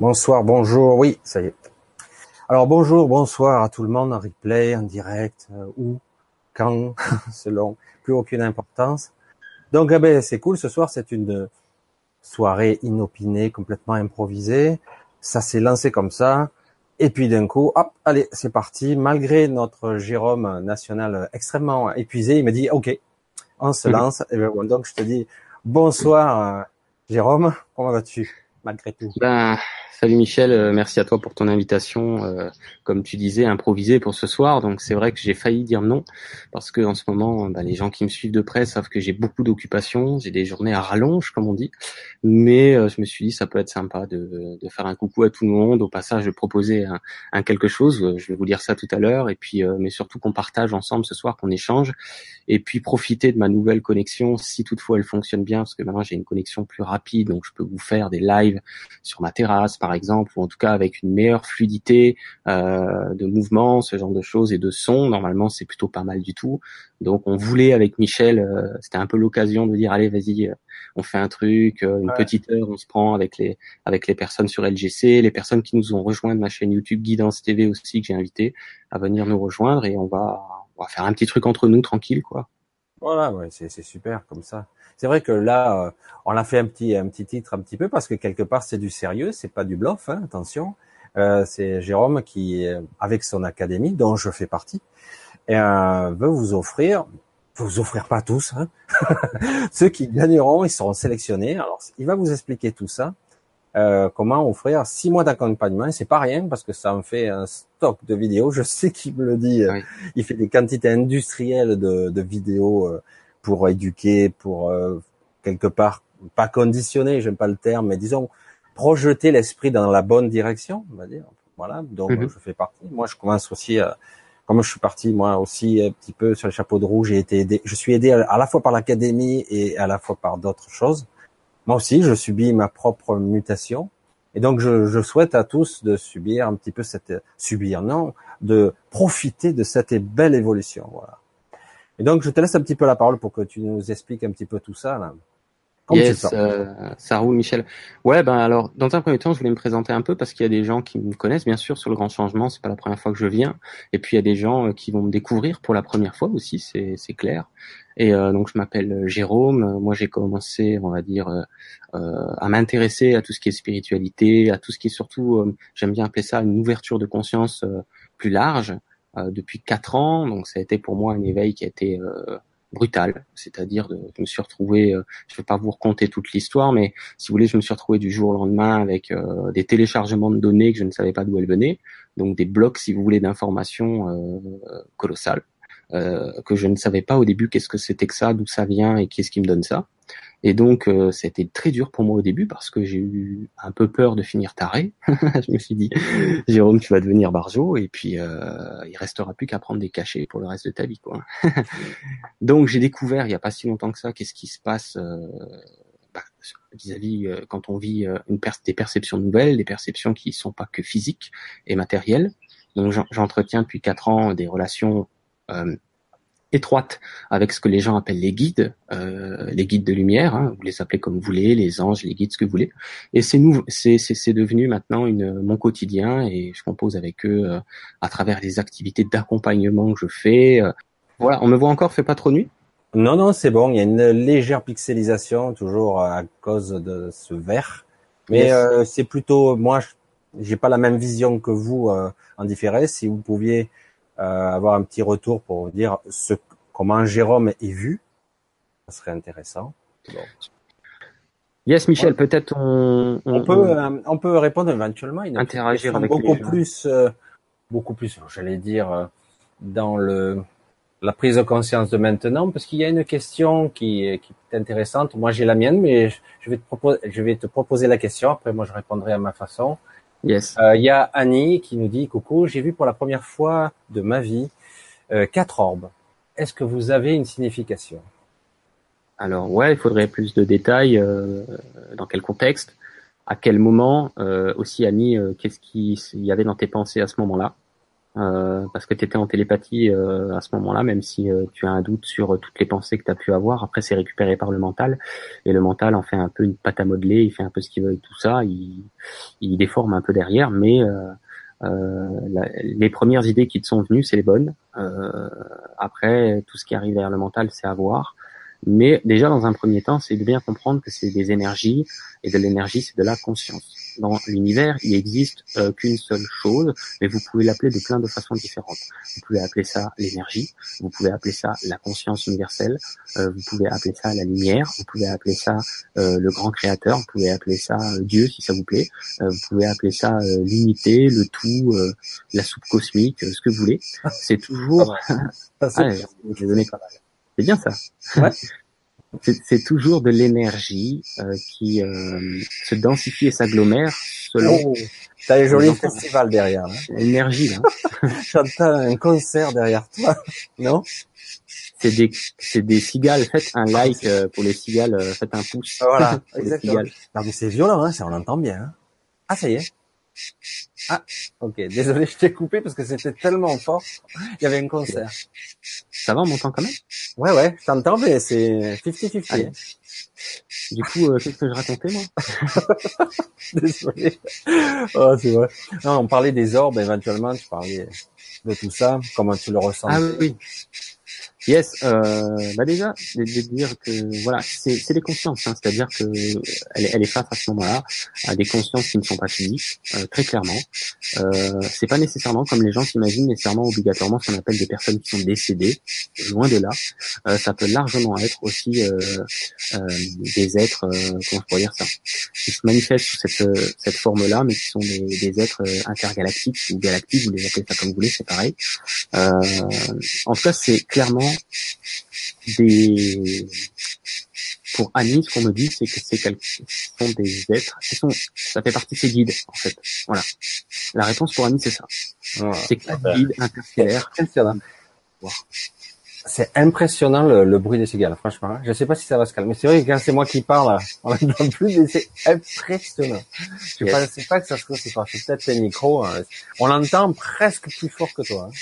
Bonsoir, bonjour, oui, ça y est. Alors bonjour, bonsoir à tout le monde en replay, en direct, euh, où, quand, selon, plus aucune importance. Donc eh ben, c'est cool, ce soir c'est une soirée inopinée, complètement improvisée. Ça s'est lancé comme ça. Et puis d'un coup, hop, allez, c'est parti. Malgré notre Jérôme national extrêmement épuisé, il me dit, OK, on se mhm. lance. Et ben, donc je te dis bonsoir euh, Jérôme, comment vas-tu? Malgré tout ben, Salut Michel, euh, merci à toi pour ton invitation. Euh, comme tu disais, improvisé pour ce soir. Donc c'est vrai que j'ai failli dire non parce que en ce moment, bah, les gens qui me suivent de près savent que j'ai beaucoup d'occupations, j'ai des journées à rallonge comme on dit. Mais euh, je me suis dit ça peut être sympa de, de, faire un coucou à tout le monde. Au passage, de proposer un, un, quelque chose. Je vais vous dire ça tout à l'heure. Et puis, mais surtout qu'on partage ensemble ce soir, qu'on échange. Et puis profiter de ma nouvelle connexion si toutefois elle fonctionne bien, parce que maintenant j'ai une connexion plus rapide, donc je peux vous faire des lives sur ma terrasse par exemple, ou en tout cas avec une meilleure fluidité euh, de mouvement, ce genre de choses et de son. Normalement, c'est plutôt pas mal du tout. Donc, on voulait avec Michel, euh, c'était un peu l'occasion de dire allez, vas-y, euh, on fait un truc, une petite heure, on se prend avec les avec les personnes sur LGC, les personnes qui nous ont rejoint de ma chaîne YouTube Guidance TV aussi que j'ai invité à venir nous rejoindre et on va on va faire un petit truc entre nous tranquille quoi. Voilà, ouais, c'est super comme ça. C'est vrai que là, euh, on a fait un petit un petit titre un petit peu parce que quelque part c'est du sérieux, c'est pas du bluff, hein, attention. Euh, c'est Jérôme qui, avec son académie, dont je fais partie, euh, veut vous offrir, vous offrir pas tous, hein. ceux qui gagneront, ils seront sélectionnés. Alors, il va vous expliquer tout ça. Euh, comment offrir six mois d'accompagnement. C'est pas rien parce que ça en fait un stock de vidéos. Je sais qu'il me le dit. Euh, il fait des quantités industrielles de, de vidéos euh, pour éduquer, pour quelque part pas conditionner, j'aime pas le terme, mais disons projeter l'esprit dans la bonne direction, on va dire. Voilà. Donc mhm. je fais partie. Moi, je commence aussi. comme je suis parti moi aussi un petit peu sur les chapeaux de roue, j'ai été aidé. Je suis aidé à la fois par l'académie et à la fois par d'autres choses moi aussi, je subis ma propre mutation. Et donc, je, souhaite à tous de subir un petit peu cette, subir, non, de profiter de cette belle évolution, voilà. Et donc, je te laisse un petit peu la parole pour que tu nous expliques un petit peu tout ça, là. Yes, euh, ça roule, Michel. Ouais, ben alors, dans un premier temps, je voulais me présenter un peu parce qu'il y a des gens qui me connaissent, bien sûr, sur le grand changement. C'est pas la première fois que je viens. Et puis, il y a des gens euh, qui vont me découvrir pour la première fois aussi, c'est clair. Et euh, donc je m'appelle euh, Jérôme. Moi j'ai commencé, on va dire, euh, à m'intéresser à tout ce qui est spiritualité, à tout ce qui est surtout, j'aime bien appeler ça une ouverture de conscience plus large depuis quatre ans. Donc ça a été pour moi un éveil qui a été brutal, c'est-à-dire je me suis retrouvé, je vais pas vous raconter toute l'histoire, mais si vous voulez, je me suis retrouvé du jour au lendemain avec des téléchargements de données que je ne savais pas d'où elles venaient, donc des blocs, si vous voulez, d'informations euh, colossales. Euh, que je ne savais pas au début qu'est-ce que c'était que ça, d'où ça vient et qu'est-ce qui me donne ça. Et donc, euh, été très dur pour moi au début parce que j'ai eu un peu peur de finir taré. je me suis dit, Jérôme, tu vas devenir barjo et puis euh, il restera plus qu'à prendre des cachets pour le reste de ta vie, quoi. donc, j'ai découvert il y a pas si longtemps que ça qu'est-ce qui se passe euh, bah, vis-à-vis euh, quand on vit une des perceptions nouvelles, des perceptions qui sont pas que physiques et matérielles. Donc, j'entretiens depuis quatre ans des relations euh, étroite avec ce que les gens appellent les guides, euh, les guides de lumière, hein, vous les appelez comme vous voulez, les anges, les guides, ce que vous voulez. Et c'est nous, c'est c'est devenu maintenant une mon quotidien et je compose avec eux euh, à travers les activités d'accompagnement que je fais. voilà, on me voit encore, fait pas trop nuit? Non non, c'est bon. Il y a une légère pixelisation toujours à cause de ce verre, mais c'est plutôt moi, j'ai pas la même vision que vous en différé. Si vous pouviez euh, avoir un petit retour pour dire ce, comment Jérôme est vu. Ça serait intéressant. Yes, Michel, peut-être on, on, peut euh, on peut répondre éventuellement. Une interagir avec beaucoup plus, euh, beaucoup plus, j'allais dire dans le la prise de conscience de maintenant, parce qu'il y a une question qui, qui est intéressante. Moi, j'ai la mienne, mais je vais te proposer, je vais te proposer la question. Après, moi, je répondrai à ma façon. Yes. Euh, il y a Annie qui nous dit coucou, j'ai vu pour la première fois de ma vie euh, quatre orbes. Est-ce que vous avez une signification? Alors ouais, il faudrait plus de détails. Euh, dans quel contexte À quel moment Aussi Annie, qu'est-ce qu'il y avait dans tes pensées à ce moment-là? Euh, parce que tu étais en télépathie euh, à ce moment-là, même si euh, tu as un doute sur toutes les pensées que tu as pu avoir. Après, c'est récupéré par le mental, et le mental en fait un peu une pâte à modeler, il fait un peu ce qu'il veut et tout ça, il, il déforme un peu derrière, mais la, les premières idées qui te sont venues, c'est les bonnes. après, tout ce qui arrive vers le mental, c'est à voir. Mais déjà, dans un premier temps, c'est de bien comprendre que c'est des énergies, et de l'énergie, c'est de la conscience. Dans l'univers, il n'existe euh, qu'une seule chose, mais vous pouvez l'appeler de plein de façons différentes. Vous pouvez appeler ça l'énergie, vous pouvez appeler ça la conscience universelle, euh, vous pouvez appeler ça la lumière, vous pouvez appeler ça euh, le grand créateur, vous pouvez appeler ça Dieu si ça vous plaît, vous pouvez appeler ça l'unité, le tout, la soupe cosmique, ce que vous voulez. C'est toujours... ah, c'est bien ça. Ouais. c'est toujours de l'énergie euh, qui euh, se densifie et s'agglomère selon. Oh, t'as les jolis festivals derrière. Hein. L'énergie là. J'entends un concert derrière toi, non? C'est des c'est des cigales. Faites un like euh, pour les cigales. Faites un pouce. Voilà, exactement. Non mais c'est violent, hein, ça on entend bien. Hein. Ah ça y est. Ah, ok. Désolé, je t'ai coupé parce que c'était tellement fort. Il y avait un concert. Ça va, on m'entend quand même? Ouais, ouais, je t'entends, mais c'est 50-50. Du coup, euh, qu'est-ce que je racontais, moi? Désolé. Oh, c'est vrai. Non, on parlait des orbes, éventuellement, tu parlais de tout ça, comment tu le ressens. Ah oui. Yes, euh, bah déjà, de, dire que voilà, c'est des consciences, hein, c'est-à-dire que elle, elle, est face à ce moment-là à des consciences qui ne sont pas physiques, euh, très clairement. Euh, c'est pas nécessairement comme les gens s'imaginent nécessairement obligatoirement ce qu'on appelle des personnes qui sont décédées, loin de là. Euh, ça peut largement être aussi euh, euh, des êtres, comment je pourrais dire ça, qui se manifestent sous cette, cette forme-là, mais qui sont des, des, êtres intergalactiques ou galactiques, vous les appelez ça comme vous voulez, c'est pareil. en tout cas, c'est clairement des pour Annie, ce qu'on me dit, c'est que c'est sont des êtres, ce sont, ça fait partie de ses guides, en fait. Voilà. La réponse pour Annie, c'est ça. C'est quatre guides interstellaires. C'est impressionnant le, bruit des cigales, franchement. Je sais pas si ça va se calmer. C'est vrai que quand c'est moi qui parle, on n'entend plus, mais c'est impressionnant. Je ne pensais pas que ça aussi fort. C'est peut-être les micros. Hein. On l'entend presque plus fort que toi. Hein.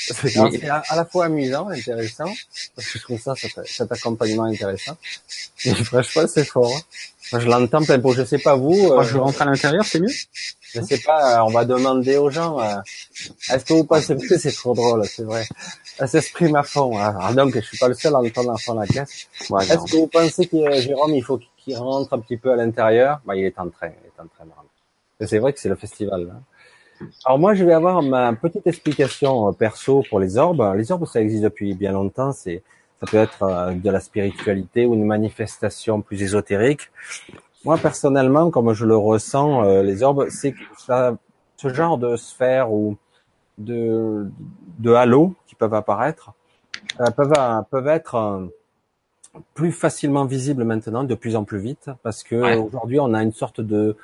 C'est à, la fois amusant, intéressant, parce que je trouve ça, cet, accompagnement intéressant. Et franchement, c'est fort. Hein. je l'entends plein pot. Je sais pas vous. Moi, je euh, rentre à l'intérieur, c'est mieux. Je sais pas. Euh, on va demander aux gens. Euh, est-ce que vous pensez que c'est trop drôle C'est vrai. Elle s'exprime à fond. Hein. Alors donc, je suis pas le seul à entendre à fond la caisse. est-ce que vous pensez que Jérôme, il faut qu'il rentre un petit peu à l'intérieur? Bah, il est en train. Il est en train de rentrer. C'est vrai que c'est le festival. Là. Alors moi, je vais avoir ma petite explication euh, perso pour les orbes. Les orbes, ça existe depuis bien longtemps. C'est, ça peut être euh, de la spiritualité ou une manifestation plus ésotérique. Moi, personnellement, comme je le ressens, euh, les orbes, c'est ce genre de sphère ou de, de halo qui peuvent apparaître, peuvent, peuvent être plus facilement visibles maintenant, de plus en plus vite, parce que aujourd'hui, on a une sorte de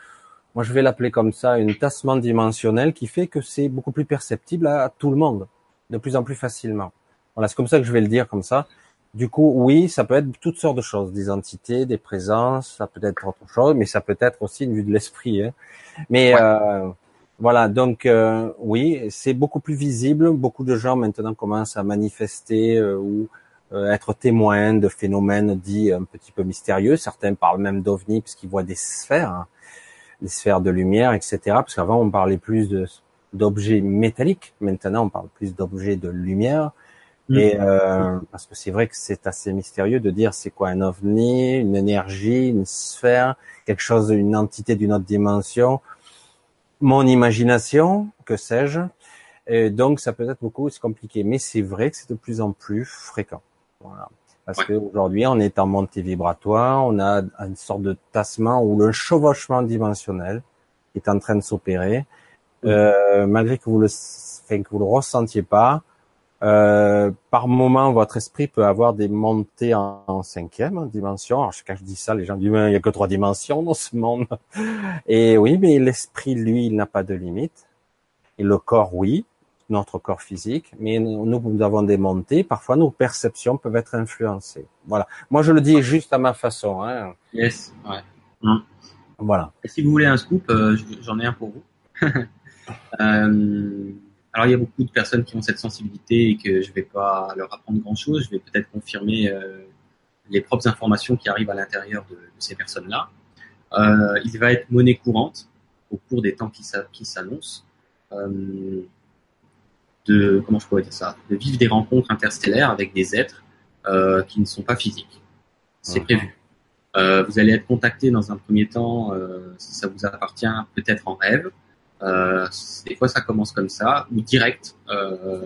moi je vais l'appeler comme ça, une tassement dimensionnel qui fait que c'est beaucoup plus perceptible à tout le monde, de plus en plus facilement. Voilà, c'est comme ça que je vais le dire comme ça. Du coup, oui, ça peut être toutes sortes de choses, des entités, des présences, ça peut être autre chose, mais ça peut être aussi une vue de l'esprit. Hein. Mais euh, voilà, donc euh, oui, c'est beaucoup plus visible. Beaucoup de gens maintenant commencent à manifester euh, ou euh, être témoins de phénomènes dits un petit peu mystérieux. Certains parlent même d'ovnis puisqu'ils voient des sphères. Les sphères de lumière, etc. Parce qu'avant on parlait plus de d'objets métalliques, maintenant on parle plus d'objets de lumière. Mm. Et euh, parce que c'est vrai que c'est assez mystérieux de dire c'est quoi un ovni, une énergie, une sphère, quelque chose, une entité d'une autre dimension, mon imagination, que sais-je. Et donc ça peut être beaucoup, c'est compliqué, mais c'est vrai que c'est de plus en plus fréquent. Voilà. Parce qu'aujourd'hui, on est en montée vibratoire, on a une sorte de tassement ou le chevauchement dimensionnel est en train de s'opérer. Euh, malgré que vous le, enfin, que vous le ressentiez pas, euh, par moment, votre esprit peut avoir des montées en, cinquième dimension. Alors, quand je dis ça, les gens disent, il y a que trois dimensions dans ce monde. Et oui, mais l'esprit, lui, il n'a pas de limite. Et le corps, oui notre corps physique, mais nous, nous avons des montées. Parfois, nos perceptions peuvent être influencées. Voilà. Moi, je le dis juste à ma façon. Hein. Yes. Ouais. Hum. Voilà. Et si vous voulez un scoop, euh, j'en ai un pour vous. euh, alors il y a beaucoup de personnes qui ont cette sensibilité et que je vais pas leur apprendre grand chose. Je vais peut-être confirmer euh, les propres informations qui arrivent à l'intérieur de, de, ces personnes-là. Euh, il va être monnaie courante au cours des temps qui s'annoncent. De comment je pourrais dire ça, de vivre des rencontres interstellaires avec des êtres euh, qui ne sont pas physiques. C'est prévu. Euh, vous allez être contacté dans un premier temps, euh, si ça vous appartient, peut-être en rêve. Des fois, ça commence comme ça, ou direct,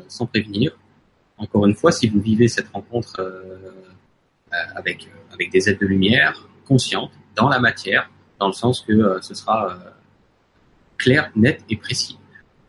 sans prévenir. Encore une fois, si vous vivez cette rencontre avec avec des êtres de lumière conscientes dans la matière, dans le sens que ce sera clair, net et précis.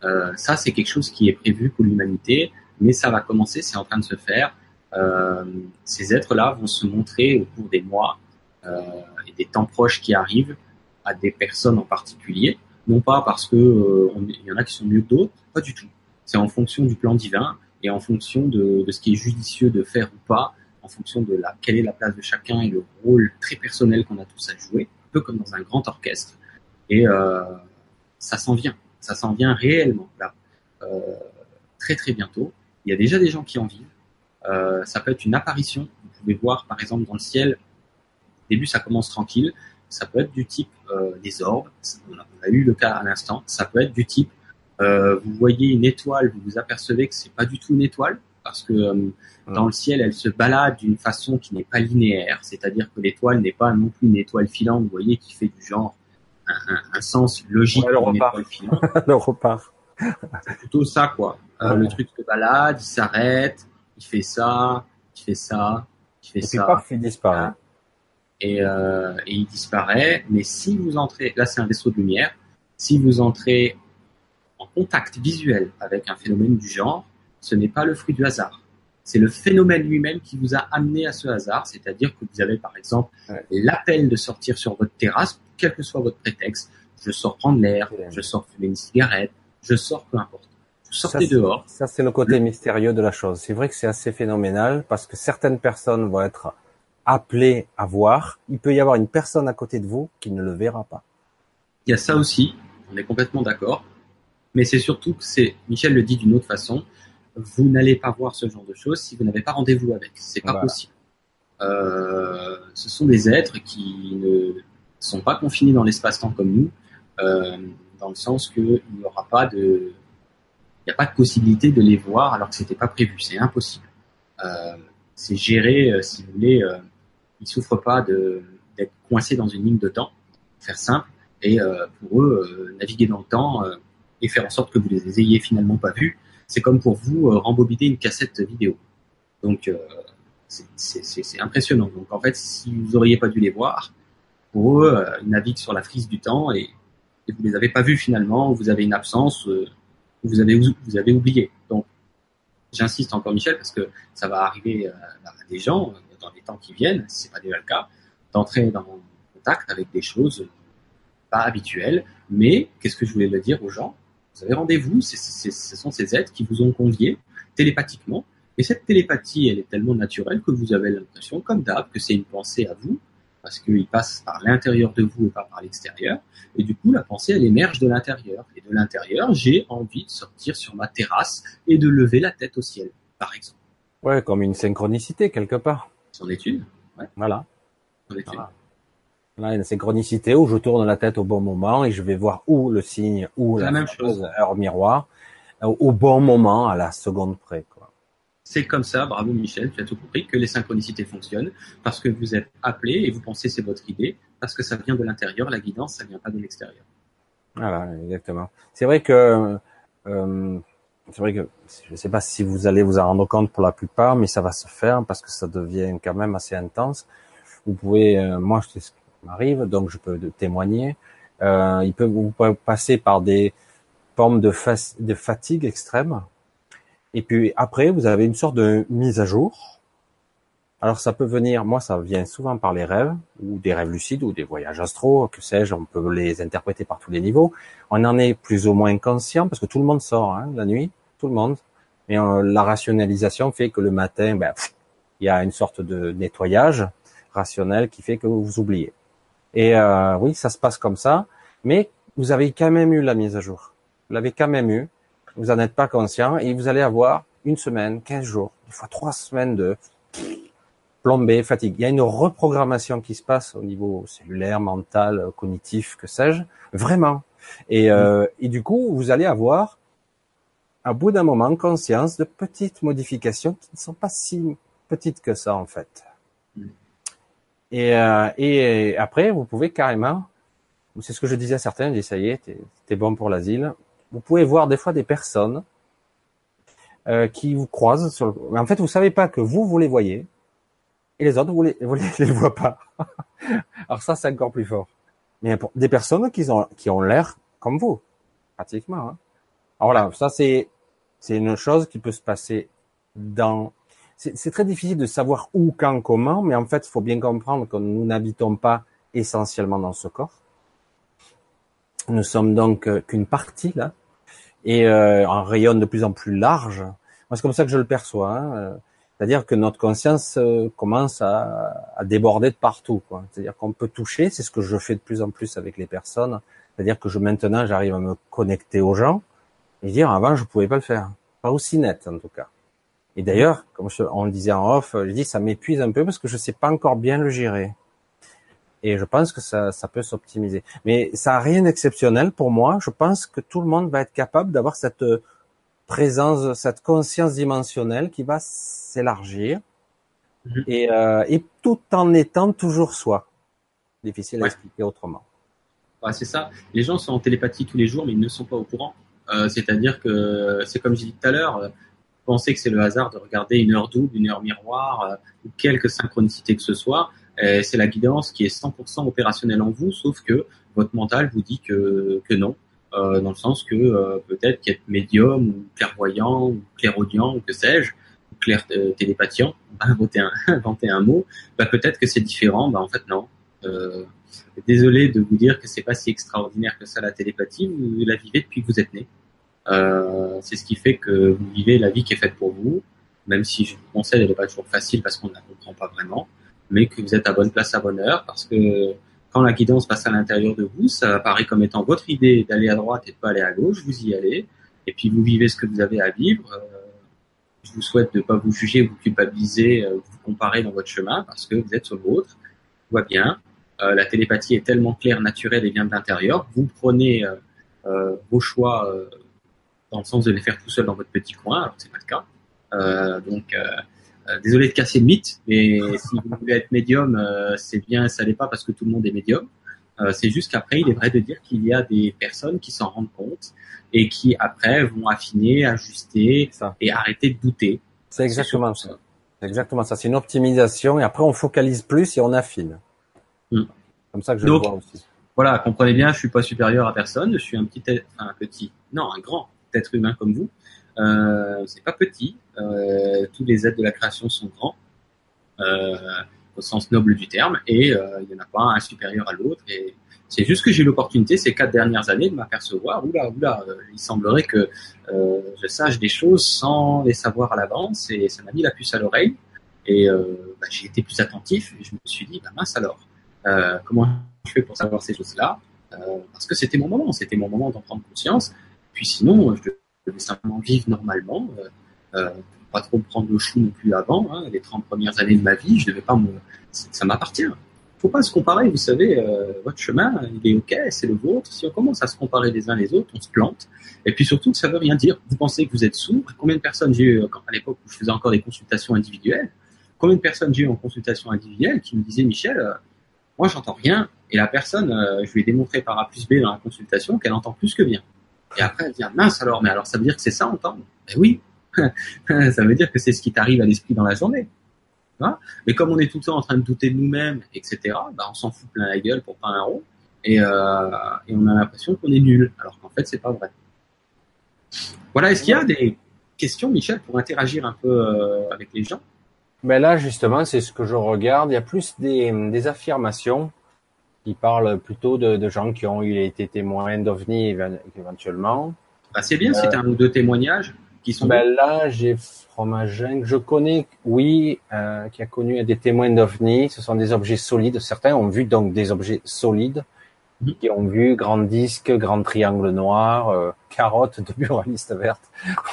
Euh, ça, c'est quelque chose qui est prévu pour l'humanité, mais ça va commencer, c'est en train de se faire. Euh, ces êtres-là vont se montrer au cours des mois euh, et des temps proches qui arrivent à des personnes en particulier, non pas parce que il y en a qui sont mieux que d'autres, pas du tout. C'est en fonction du plan divin et en fonction de, de, ce qui est judicieux de faire ou pas, en fonction de la quelle est la place de chacun et le rôle très personnel qu'on a tous à jouer, un peu comme dans un grand orchestre. Et ça s'en vient ça s'en vient réellement là, euh, très très bientôt. Il y a déjà des gens qui en vivent. Euh, ça peut être une apparition. Vous pouvez voir par exemple dans le ciel. Au début, ça commence tranquille. Ça peut être du type euh, des orbes. On a, on a, eu le cas à l'instant. Ça peut être du type euh, vous voyez une étoile, vous vous apercevez que c'est pas du tout une étoile parce que euh, dans le ciel, elle se balade d'une façon qui n'est pas linéaire, c'est-à-dire que l'étoile n'est pas non plus une étoile filante, vous voyez, qui fait du genre un, sens logique ouais, le, repart. le repart. C'est plutôt ça, quoi. Euh, le truc se balade, il s'arrête, il fait ça, il fait ça, il fait et ça. Paf, il disparaît. Et, euh, et il disparaît. Mais si vous entrez, là c'est un vaisseau de lumière, si vous entrez en contact visuel avec un phénomène du genre, ce n'est pas le fruit du hasard. C'est le phénomène lui-même qui vous a amené à ce hasard, c'est-à-dire que vous avez par exemple ouais. l'appel de sortir sur votre terrasse quel que soit votre prétexte. Je sors prendre l'air, je sors fumer une cigarette, je sors peu importe. Vous sortez ça, dehors. Ça, c'est le côté mystérieux de la chose. C'est vrai que c'est assez phénoménal parce que certaines personnes vont être appelées à voir. Il peut y avoir une personne à côté de vous qui ne le verra pas. Il y a ça aussi. On est complètement d'accord. Mais c'est surtout que c'est, Michel le dit d'une autre façon, vous n'allez pas voir ce genre de choses si vous n'avez pas rendez-vous avec. C'est pas voilà. possible. Euh, ce sont des êtres qui ne sont pas confinés dans l'espace-temps comme nous, euh, dans le sens qu'il n'y aura pas de, il n'y a pas de possibilité de les voir alors que c'était pas prévu, c'est impossible. Euh, c'est géré, si vous voulez, ils souffrent pas de d'être coincés dans une ligne de temps, faire simple, et pour eux, naviguer dans le temps et faire en sorte que vous les ayez finalement pas vus, c'est comme pour vous rembobiner une cassette vidéo. Donc c'est impressionnant. Donc en fait, si vous auriez pas dû les voir, pour eux, euh, ils naviguent sur la frise du temps et, et vous les avez pas vus finalement, vous avez une absence, euh, vous avez vous avez oublié. Donc, j'insiste encore Michel parce que ça va arriver euh, à des gens dans les temps qui viennent, si c'est pas déjà le cas, d'entrer dans contact avec des choses pas habituelles. Mais qu'est-ce que je voulais le dire aux gens? Vous avez rendez-vous, ce sont ces êtres qui vous ont convié télépathiquement. Et cette télépathie, elle est tellement naturelle que vous avez l'impression, comme d'hab, que c'est une pensée à vous, parce qu'il passe par l'intérieur de vous et pas par l'extérieur. Et du coup, la pensée, elle émerge de l'intérieur. Et de l'intérieur, j'ai envie de sortir sur ma terrasse et de lever la tête au ciel, par exemple. Ouais, comme une synchronicité quelque part. Son étude. Ouais. Voilà. Son étude. Voilà. Là, une synchronicité où je tourne la tête au bon moment et je vais voir où le signe, où la, la même chose, hors miroir, au bon moment, à la seconde près. Quoi. C'est comme ça, bravo Michel, tu as tout compris, que les synchronicités fonctionnent, parce que vous êtes appelé et vous pensez c'est votre idée, parce que ça vient de l'intérieur, la guidance, ça vient pas de l'extérieur. Voilà, exactement. C'est vrai que, euh, c'est vrai que, je ne sais pas si vous allez vous en rendre compte pour la plupart, mais ça va se faire parce que ça devient quand même assez intense. Vous pouvez, euh, moi, je ce m'arrive, donc je peux témoigner. Euh, il peut vous passer par des formes de, fa de fatigue extrême, et puis après, vous avez une sorte de mise à jour. Alors ça peut venir, moi ça vient souvent par les rêves, ou des rêves lucides, ou des voyages astraux, que sais-je, on peut les interpréter par tous les niveaux. On en est plus ou moins conscient, parce que tout le monde sort hein, la nuit, tout le monde. Et euh, la rationalisation fait que le matin, ben, il y a une sorte de nettoyage rationnel qui fait que vous oubliez. Et euh, oui, ça se passe comme ça, mais vous avez quand même eu la mise à jour. Vous l'avez quand même eu vous en êtes pas conscient et vous allez avoir une semaine, 15 jours, des fois trois semaines de plombée, fatigue. Il y a une reprogrammation qui se passe au niveau cellulaire, mental, cognitif, que sais-je, vraiment. Et, euh, et du coup, vous allez avoir, à bout d'un moment, conscience de petites modifications qui ne sont pas si petites que ça en fait. Et, euh, et après, vous pouvez carrément, c'est ce que je disais à certains, je dis ça y est, t'es bon pour l'asile. Vous pouvez voir des fois des personnes euh, qui vous croisent sur le... En fait, vous savez pas que vous, vous les voyez, et les autres, vous les, vous les, les voient pas. Alors ça, c'est encore plus fort. Mais pour des personnes qui ont, qui ont l'air comme vous, pratiquement. Hein. Alors voilà, ça c'est une chose qui peut se passer dans c'est très difficile de savoir où, quand, comment, mais en fait, il faut bien comprendre que nous n'habitons pas essentiellement dans ce corps. Nous sommes donc euh, qu'une partie là, et euh, en rayon de plus en plus large. C'est comme ça que je le perçois. Hein. Euh, c'est-à-dire que notre conscience euh, commence à, à, déborder de partout. C'est-à-dire qu'on peut toucher. C'est ce que je fais de plus en plus avec les personnes. C'est-à-dire que je maintenant, j'arrive à me connecter aux gens et dire avant, je pouvais pas le faire, pas aussi net en tout cas. Et d'ailleurs, comme on le disait en off, je dis ça m'épuise un peu parce que je sais pas encore bien le gérer. Et je pense que ça, ça peut s'optimiser. Mais ça a rien d'exceptionnel pour moi. Je pense que tout le monde va être capable d'avoir cette présence, cette conscience dimensionnelle qui va s'élargir mhm. et, euh, et, tout en étant toujours soi. Difficile à expliquer autrement. Ouais, c'est ça. Les gens sont en télépathie tous les jours, mais ils ne sont pas au courant. Euh, C'est-à-dire que c'est comme j'ai dit tout à l'heure, pensez que c'est le hasard de regarder une heure double, une heure miroir euh, ou quelque synchronicité que ce soit. C'est la guidance qui est 100% opérationnelle en vous, sauf que votre mental vous dit que, que non, euh, dans le sens que euh, peut-être qu'être médium ou clairvoyant ou clairaudient ou que sais-je, ou clair euh, télépathiant, inventer un, mot, bah, peut-être que c'est différent. Bah, en fait non. Euh, désolé de vous dire que c'est pas si extraordinaire que ça la télépathie. Vous la vivez depuis que vous êtes né. Euh, c'est ce qui fait que vous vivez la vie qui est faite pour vous, même si je vous conseille, elle n'est pas toujours facile parce qu'on ne la comprend pas vraiment, mais que vous êtes à bonne place à bonne heure parce que quand la guidance passe à l'intérieur de vous, ça apparaît comme étant votre idée d'aller à droite et de pas aller à gauche, vous y allez, et puis vous vivez ce que vous avez à vivre. Euh, je vous souhaite de ne pas vous juger, vous culpabiliser, euh, vous comparer dans votre chemin parce que vous êtes sur le vôtre, tout va bien. La télépathie est tellement claire, naturelle et vient de l'intérieur. Vous prenez vos choix dans le sens de les faire tout seul dans votre petit coin, alors c'est pas le cas. Euh, donc, euh, euh, désolé de casser le mythe, mais si vous voulez être médium, c'est bien, ça n'est pas parce que tout le monde est médium. C'est juste qu'après, il est vrai de dire qu'il y a des personnes qui s'en rendent compte et qui après vont affiner, ajuster et arrêter de douter. C'est exactement ça. C'est exactement ça. C'est une optimisation et après on focalise plus et on affine. Hmm. Comme ça que je le vois aussi. Voilà, comprenez bien, je suis pas supérieur à personne, je suis un petit, enfin, un petit, non, un grand être humain comme vous. Euh, c'est pas petit. Euh, tous les êtres de la création sont grands, euh, au sens noble du terme, et euh, il n'y en a pas un supérieur à l'autre. Et c'est juste que j'ai eu l'opportunité ces quatre dernières années de m'apercevoir, oula, oula, il semblerait que je sache des choses sans les savoir à l'avance, et ça m'a mis la puce à l'oreille. Et bah, j'ai été plus attentif, et je me suis dit, bah mince alors, comment je fais pour savoir ces choses-là? Parce que c'était mon moment, c'était mon moment d'en prendre conscience. Puis sinon, je devais simplement vivre normalement, euh, euh, pas trop prendre le chou non plus avant. Hein, les 30 premières années de ma vie, je devais pas me, ça m'appartient. Faut pas se comparer, vous savez, euh, votre chemin, il est ok, c'est le vôtre. Si on commence à se comparer les uns les autres, on se plante. Et puis surtout, ça veut rien dire. Vous pensez que vous êtes sourd Combien de personnes j'ai eu à l'époque où je faisais encore des consultations individuelles Combien de personnes j'ai eu en consultation individuelle qui me disaient Michel, moi j'entends rien, et la personne, je lui ai démontré par A plus B dans la consultation qu'elle entend plus que bien. Et après, elle dit, ah, mince alors, mais alors ça veut dire que c'est ça entendre? Ben oui, ça veut dire que c'est ce qui t'arrive à l'esprit dans la journée. mais comme on est tout le temps en train de douter de nous-mêmes, etc., ben on s'en fout plein la gueule pour pas un rond, et, euh, et on a l'impression qu'on est nul, alors qu'en fait, c'est pas vrai. Voilà, est-ce qu'il y a des questions, Michel, pour interagir un peu euh, avec les gens? Ben là, justement, c'est ce que je regarde. Il y a plus des affirmations qui parle plutôt de, de, gens qui ont eu été témoins d'OVNI éventuellement. Ah, c'est bien, c'est un ou deux témoignages qui sont. Ben là, j'ai Fromagin que je connais, oui, euh, qui a connu des témoins d'OVNI. Ce sont des objets solides. Certains ont vu donc des objets solides mhm. qui ont vu grand disque, grand triangle noir, euh, carotte de buraliste verte.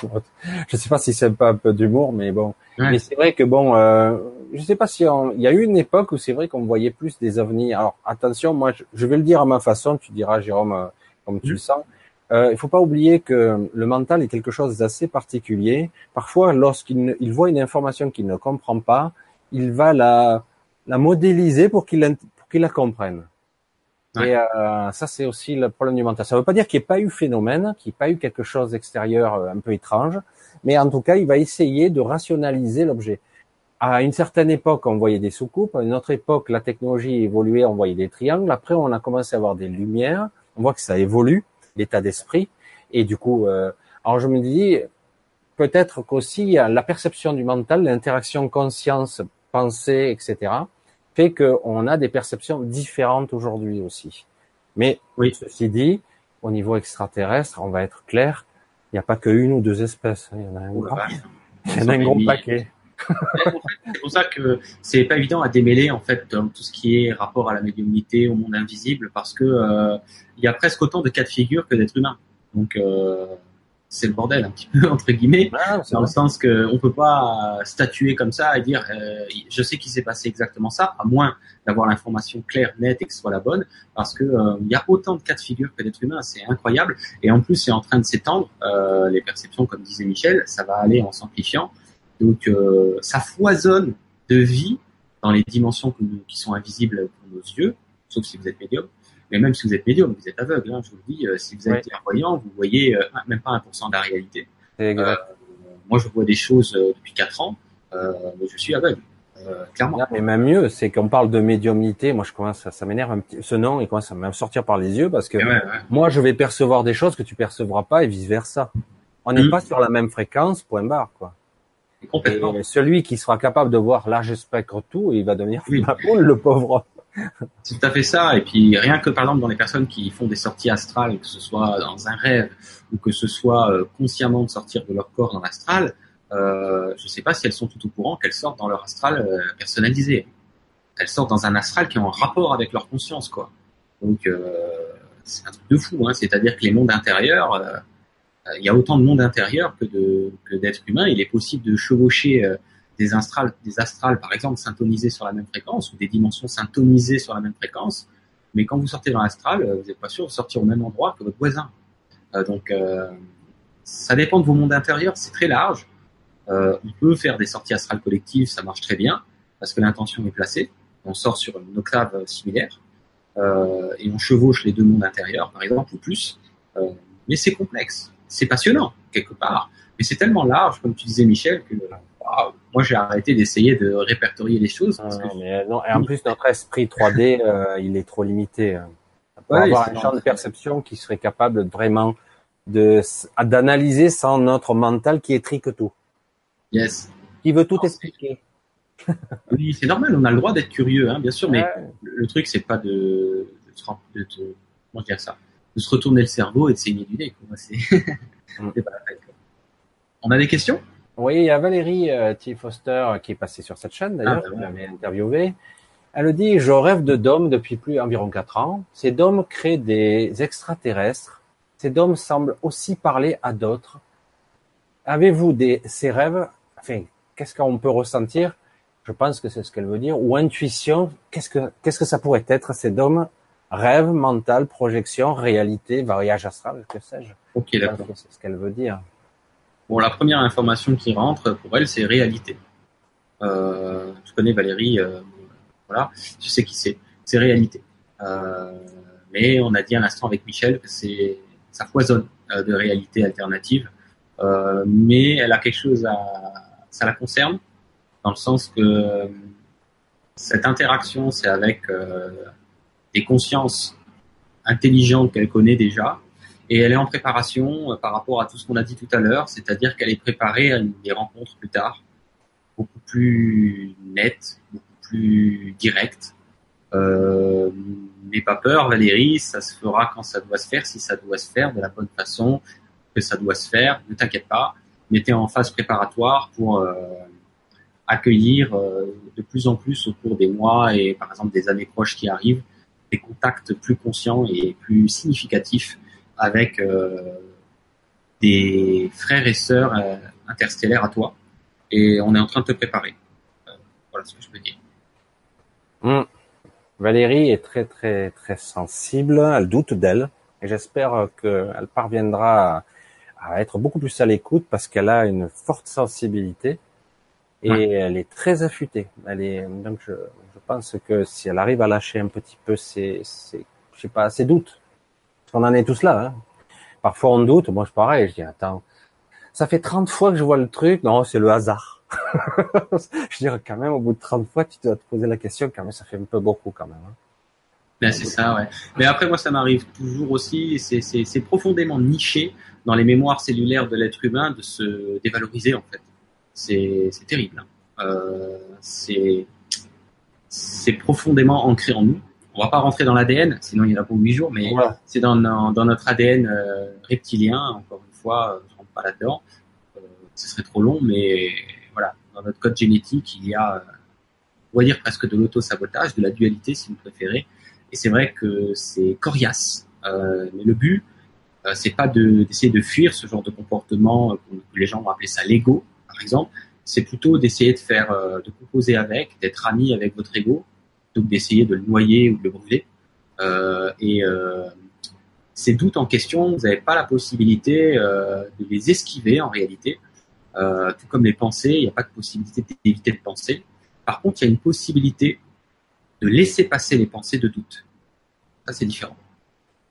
je sais pas si c'est pas un peu d'humour, mais bon. Mais c'est vrai que bon, euh, je sais pas si il y a eu une époque où c'est vrai qu'on voyait plus des ovnis. Alors attention, moi je, vais le dire à ma façon, tu diras Jérôme euh, comme tu le sens. Euh, il faut pas oublier que le mental est quelque chose d'assez particulier. Parfois, lorsqu'il il voit une information qu'il ne comprend pas, il va la, la modéliser pour qu'il pour qu'il la comprenne. Et euh, ça, c'est aussi le problème du mental. Ça ne veut pas dire qu'il n'y ait pas eu phénomène, qu'il n'y ait pas eu quelque chose d'extérieur euh, un peu étrange, mais en tout cas, il va essayer de rationaliser l'objet. À une certaine époque, on voyait des soucoupes. À une autre époque, la technologie évoluait, on voyait des triangles. Après, on a commencé à avoir des lumières. On voit que ça évolue, l'état d'esprit. Et du coup, euh, alors je me dis, peut-être qu'aussi la perception du mental, l'interaction conscience, pensée, etc fait qu'on a des perceptions différentes aujourd'hui aussi. Mais oui. ceci dit, au niveau extraterrestre, on va être clair, il n'y a pas que une ou deux espèces. Il y en a un, gros, il y en a un gros paquet. c'est pour ça que c'est pas évident à démêler en fait tout ce qui est rapport à la médiumnité, au monde invisible, parce que euh, il y a presque autant de cas de figure que d'êtres humains. Donc euh, c'est le bordel un petit peu entre guillemets, dans le sens que on peut pas statuer comme ça et dire euh, je sais qu'il s'est passé exactement ça, à moins d'avoir l'information claire, nette et que ce soit la bonne, parce que euh, il y a autant de cas de figure que d'êtres humains, c'est incroyable, et en plus c'est en train de s'étendre, euh, les perceptions comme disait Michel, ça va aller en s'amplifiant, donc ça foisonne de vie dans les dimensions qui sont invisibles pour nos yeux, sauf si vous êtes médium, mais même si vous êtes médium, vous êtes aveugle. Hein, je vous le dis, euh, si vous êtes voyant, vous voyez euh, même pas 1% de la réalité. Euh, moi, je vois des choses depuis 4 ans, mais je suis aveugle. clairement. mais même mieux, c'est qu'on parle de médiumnité. Moi, je commence, ça, ça m'énerve un petit. Ce nom, il commence à me sortir par les yeux parce que moi, je vais percevoir des choses que tu percevras pas et vice versa. On n'est mm. pas sur la même fréquence, point barre, quoi. Complètement. Et celui qui sera capable de voir large spectre tout, il va devenir oui. poule, le pauvre. C'est tout à fait ça. Et puis rien que par exemple dans les personnes qui font des sorties astrales, que ce soit dans un rêve ou que ce soit euh, consciemment de sortir de leur corps dans l'astral, euh, je ne sais pas si elles sont tout au courant qu'elles sortent dans leur astral euh, personnalisé. Elles sortent dans un astral qui est en rapport avec leur conscience, quoi. Donc c'est un truc de fou. Hein. C'est-à-dire que les mondes intérieurs, il y a autant de mondes intérieurs que d'êtres humains. Il est possible de chevaucher des astrales, par exemple syntonisés sur la même fréquence ou des dimensions syntonisées sur la même fréquence. Mais quand vous sortez dans l'astral, euh, vous n'êtes pas sûr de sortir au même endroit que votre voisin. Euh, donc euh, ça dépend de vos mondes intérieurs, c'est très large. On peut faire des sorties astrales collectives, ça marche très bien parce que l'intention est placée. On sort sur une octave similaire et on chevauche les deux mondes intérieurs, par exemple, ou plus. Mais c'est complexe, c'est passionnant quelque part, mais c'est tellement large, comme tu disais Michel, que moi j'ai arrêté d'essayer de répertorier les choses. Parce que mais non, et en plus notre esprit 3D, euh, il est trop limité. Hein. Pour avoir un champ de perception qui serait capable vraiment de d'analyser sans notre mental qui est tout. Yes. Qui veut tout expliquer. oui, c'est normal, on a le droit d'être curieux, hein, bien sûr, mais le, truc c'est pas de, de, de, comment dire ça, de se retourner le cerveau et de saigner du nez. C'est mm. pas la peine. On a des questions? Oui, il y a Valérie euh, T. Foster qui est passée sur cette chaîne d'ailleurs, ah, bah, interviewé. Elle dit Je rêve de dômes depuis plus environ quatre ans. Ces dômes créent des extraterrestres. Ces dômes semblent aussi parler à d'autres. Avez-vous des ces rêves Enfin, qu'est-ce qu'on peut ressentir? Je pense que c'est ce qu'elle veut dire. Ou intuition Qu'est-ce que qu'est-ce que ça pourrait être ces dômes? Rêve, mental, projection, réalité, voyage astral, que sais-je Ok, d'accord. C'est ce qu'elle veut dire. Bon, la première information qui rentre pour elle, c'est réalité. Euh, je connais Valérie, euh, voilà, je sais qui c'est. C'est réalité. Euh, mais on a dit à l'instant avec Michel que c'est ça foisonne euh, de réalité alternative. Euh, mais elle a quelque chose à, ça la concerne dans le sens que cette interaction, c'est avec des consciences intelligentes qu'elle connaît déjà et elle est en préparation euh, par rapport à tout ce qu'on a dit tout à l'heure, c'est-à-dire qu'elle est préparée à des rencontres plus tard, beaucoup plus nettes, beaucoup plus directes. Euh, N'aie pas peur, Valérie, ça se fera quand ça doit se faire, si ça doit se faire de la bonne façon, que ça doit se faire. Ne t'inquiète pas, mettez en phase préparatoire pour euh, accueillir euh, de plus en plus au cours des mois et par exemple des années proches qui arrivent des contacts plus conscients et plus significatifs avec des frères et sœurs interstellaires à toi. Et on est en train de te préparer. voilà ce que je peux dire. Mmh. Valérie est très très très sensible, elle doute d'elle et j'espère qu'elle parviendra à, être beaucoup plus à l'écoute parce qu'elle a une forte sensibilité et elle est très affûtée. Elle est donc je, je, pense que si elle arrive à lâcher un petit peu ses, ses je sais pas ses doutes, qu'on en est tous là. Hein. Parfois on doute, moi je pareil, je dis attends, ça fait 30 fois que je vois le truc, non c'est le hasard. je dirais quand même, au bout de 30 fois, tu dois te poser la question, quand même, ça fait un peu beaucoup quand même. Hein. Ben, c'est ça, ouais. Mais après, moi, ça m'arrive toujours aussi, c'est profondément niché dans les mémoires cellulaires de l'être humain de se dévaloriser, en fait. C'est terrible. Hein. Euh, c'est profondément ancré en nous. On va pas rentrer dans l'ADN, sinon il y en a pour 8 jours, mais c'est dans, dans, notre ADN euh, reptilien, encore une fois, je rentre pas là-dedans. Euh, ce serait trop long, mais dans notre code génétique, il y a, on va dire presque de l'auto-sabotage, de la dualité si vous préférez. Et c'est vrai que c'est coriace. Euh, mais le but, euh, c'est pas d'essayer de, fuir ce genre de comportement, euh, que les gens vont appeler ça l'ego, par exemple. C'est plutôt d'essayer de faire, euh, de composer avec, d'être ami avec votre ego, plutôt que d'essayer de le noyer ou de le brûler. Euh, et ces doutes en question, vous n'avez pas la possibilité de les esquiver en réalité. Euh, tout comme les pensées, il n'y a pas de possibilité d'éviter de penser. Par contre, il y a une possibilité de laisser passer les pensées de doute. Ça, c'est différent.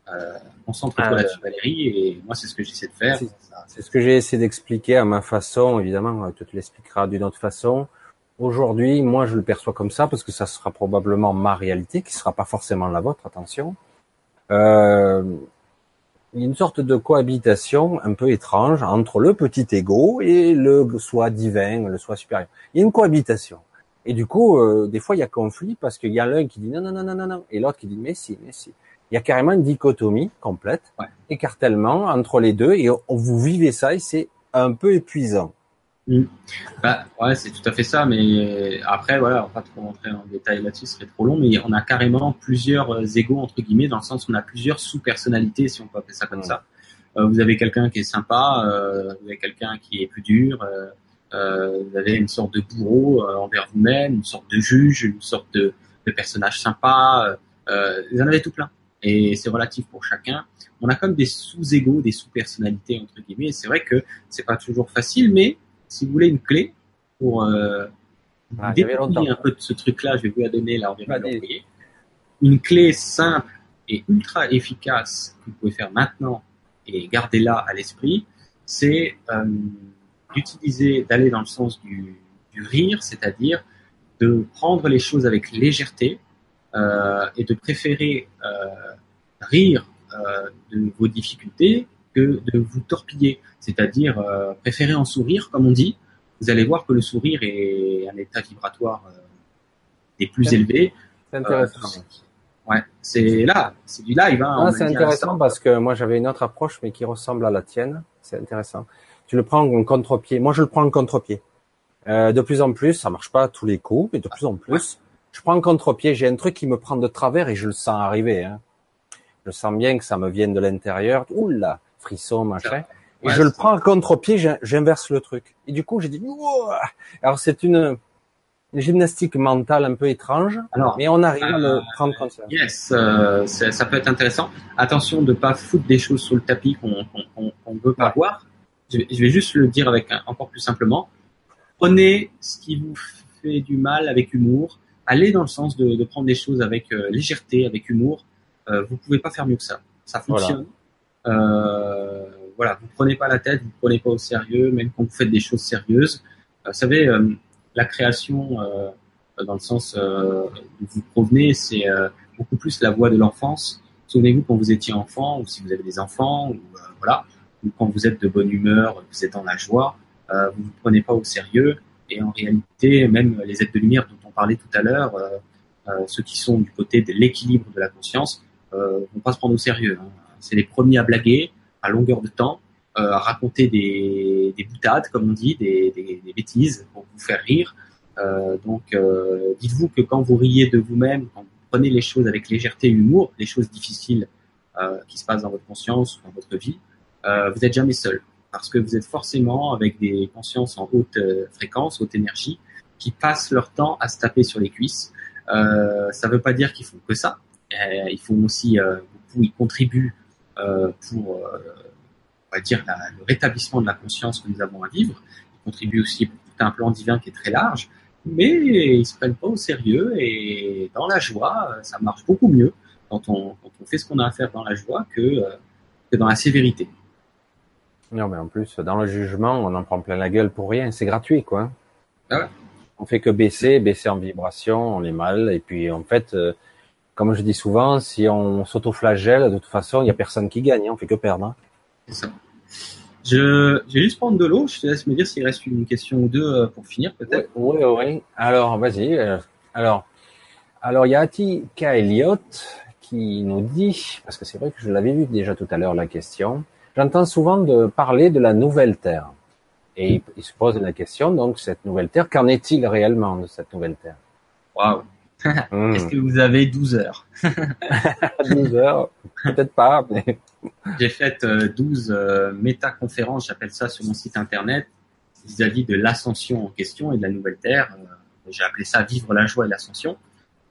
Euh, Concentre-toi ah, là-dessus, Valérie, et moi, c'est ce que j'essaie de faire. C'est ce que j'ai essayé d'expliquer à ma façon, évidemment, tu te l'expliqueras d'une autre façon. Aujourd'hui, moi, je le perçois comme ça parce que ça sera probablement ma réalité, qui sera pas forcément la vôtre, attention. Euh, il y a une sorte de cohabitation un peu étrange entre le petit ego et le soi divin, le soi supérieur. Il y a une cohabitation. Et du coup, euh, des fois, il y a conflit parce qu'il y a l'un qui dit non, non, non, non, non, non, et l'autre qui dit mais si, mais si. Il y a carrément une dichotomie complète, écartèlement entre les deux, et vous vivez ça et c'est un peu épuisant. Mm. Bah, ouais, c'est tout à fait ça, mais après, voilà, on va pas trop rentrer en détail là-dessus, ce serait trop long, mais on a carrément plusieurs euh, égaux, entre guillemets, dans le sens où on a plusieurs sous-personnalités, si on peut appeler ça comme ça. Euh, vous avez quelqu'un qui est sympa, euh, vous avez quelqu'un qui est plus dur, euh, euh vous avez une sorte de bourreau envers vous-même, une sorte de juge, une sorte de, de personnage sympa, vous en avez tout plein. Et c'est relatif pour chacun. On a comme des sous-égaux, des sous-personnalités, entre guillemets, et c'est vrai que c'est pas toujours facile, mais si vous voulez une clé pour euh, ah, un peu de ce truc-là, je vais vous la donner là, on vient de Une clé simple et ultra efficace que vous pouvez faire maintenant et garder-la à l'esprit, c'est euh, d'utiliser, d'aller dans le sens du, du rire, c'est-à-dire de prendre les choses avec légèreté euh, et de préférer euh, rire de vos difficultés que de vous torpiller, c'est-à-dire euh, préférer en sourire, comme on dit. Vous allez voir que le sourire est un état vibratoire euh, des plus élevés. C'est intéressant. Euh, ouais, c'est là, c'est du live. Hein, ah, c'est intéressant parce que moi j'avais une autre approche, mais qui ressemble à la tienne. C'est intéressant. Tu le prends en contre-pied. Moi je le prends en contre-pied. Euh, de plus en plus, ça marche pas à tous les coups, mais de plus en plus, je prends en contre-pied. J'ai un truc qui me prend de travers et je le sens arriver. Hein. Je sens bien que ça me vient de l'intérieur. Oula, frisson, machin. Et je le prends à contre-pied, j'inverse le truc. Et du coup, j'ai dit, alors c'est une, gymnastique mentale un peu étrange, alors, mais on arrive à le euh, prendre comme ça. Yes, euh, ça peut être intéressant. Attention de pas foutre des choses sous le tapis qu'on ne veut pas voir. Je, vais juste le dire avec encore plus simplement. Prenez ce qui vous fait du mal avec humour. Allez dans le sens de, prendre des choses avec euh, légèreté, avec humour. Vous pouvez pas faire mieux que ça. Ça fonctionne. Voilà, vous prenez pas la tête, vous prenez pas au sérieux, même quand vous faites des choses sérieuses. Euh, vous savez, euh, la création, dans le sens où vous provenez, c'est beaucoup plus la voix de l'enfance. Souvenez-vous quand vous étiez enfant, ou si vous avez des enfants, ou voilà, ou quand vous êtes de bonne humeur, vous êtes dans la joie, euh, vous ne vous prenez pas au sérieux. Et en réalité, même les êtres de lumière dont on parlait tout à l'heure, euh, ceux qui sont du côté de l'équilibre de la conscience, euh, vont pas se prendre au sérieux. Hein c'est les premiers à blaguer à longueur de temps, euh, à raconter des, des, boutades, comme on dit, des, bêtises pour vous faire rire. Euh, donc, euh, dites-vous que quand vous riez de vous-même, quand vous prenez les choses avec légèreté et humour, les choses difficiles qui se passent dans votre conscience ou dans votre vie, vous n'êtes jamais seul parce que vous êtes forcément avec des consciences en haute fréquence, haute énergie, qui passent leur temps à se taper sur les cuisses. Ça ne veut pas dire qu'ils font que ça. Ils font aussi beaucoup, ils contribuent pour, on va dire, la, le rétablissement de la conscience que nous avons à vivre. Ils contribuent aussi pour tout un plan divin qui est très large, mais ils se prennent pas au sérieux et dans la joie, ça marche beaucoup mieux quand on, quand on fait ce qu'on a à faire dans la joie que, que dans la sévérité. Non, mais en plus, dans le jugement, on en prend plein la gueule pour rien. C'est gratuit, quoi. Ah ouais. On fait que baisser, baisser en vibration, on est mal. Et puis, en fait, euh, comme je dis souvent, si on s'auto-flagelle, de toute façon, il n'y a personne qui gagne. Hein, on fait que perdre. Hein. C'est ça. Je, je vais juste prendre de l'eau. Je te laisse me dire s'il reste une question ou deux euh, pour finir, peut-être. Oui, oui, oui. Alors, vas-y. euh, Alors, alors, il y a Ati K. Elliott qui nous dit, parce que c'est vrai que je l'avais vu déjà tout à l'heure la question, j'entends souvent de parler de la nouvelle Terre. Et il, il se pose la question, donc, cette nouvelle Terre, qu'en est-il réellement de cette nouvelle Terre? Waouh. Hmm. Est-ce que vous avez 12 heures À 12 heures, peut-être pas, mais J'ai fait euh, 12 euh, méta-conférences, j'appelle ça sur mon site internet, vis-à-vis de l'ascension en question et de la nouvelle Terre. Euh, J'ai appelé ça Vivre la joie et l'ascension.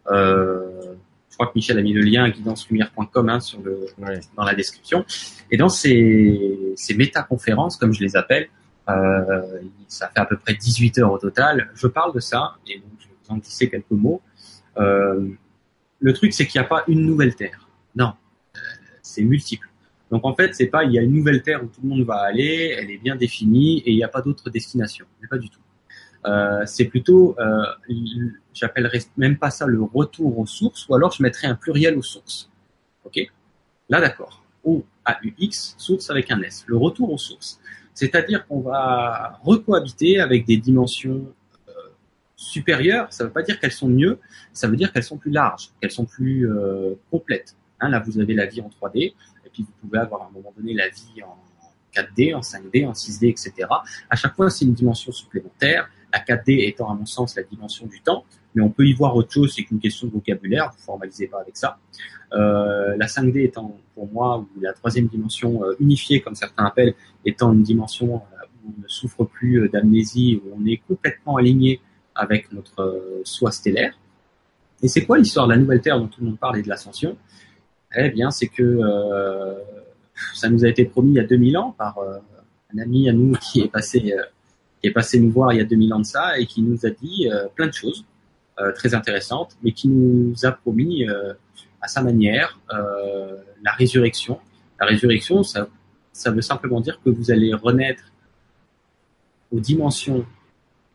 Euh, je crois que Michel a mis le lien guidancelumière.com hein, sur le, ouais. dans la description. Et dans ces, ces méta-conférences, comme je les appelle, euh, ça fait à peu près 18 heures au total, je parle de ça, et donc je vais vous en glisser quelques mots. Euh, le truc, c'est qu'il n'y a pas une nouvelle Terre. Non, euh, c'est multiple. Donc en fait, c'est pas il y a une nouvelle Terre où tout le monde va aller, elle est bien définie et il n'y a pas d'autre destination. Mais pas du tout. Euh, c'est plutôt, euh, j'appellerais même pas ça le retour aux sources, ou alors je mettrais un pluriel aux sources. Ok? Là, d'accord. O A U X, source avec un S. Le retour aux sources. C'est-à-dire qu'on va recohabiter avec des dimensions supérieures. Ça ne veut pas dire qu'elles sont mieux, ça veut dire qu'elles sont plus larges, qu'elles sont plus euh, complètes. Hein, là, vous avez la vie en 3D, et puis vous pouvez avoir à un moment donné la vie en 4D, en 5D, en 6D, etc. À chaque fois, c'est une dimension supplémentaire. La 4D étant, à mon sens, la dimension du temps, mais on peut y voir autre chose, c'est qu'une question de vocabulaire, vous formalisez pas avec ça. Euh, la 5D étant, pour moi, ou la troisième dimension euh, unifiée, comme certains appellent, étant une dimension euh, où on ne souffre plus euh, d'amnésie, où on est complètement aligné avec notre euh, soi stellaire. Et c'est quoi l'histoire de la nouvelle Terre dont tout le monde parle et de l'ascension? Eh bien, c'est que euh, ça nous a été promis il y a 2000 ans par euh, un ami à nous qui est passé qui est passé nous voir il y a 2000 ans de ça et qui nous a dit plein de choses très intéressantes, mais qui nous a promis à sa manière la résurrection. La résurrection, ça veut simplement dire que vous allez renaître aux dimensions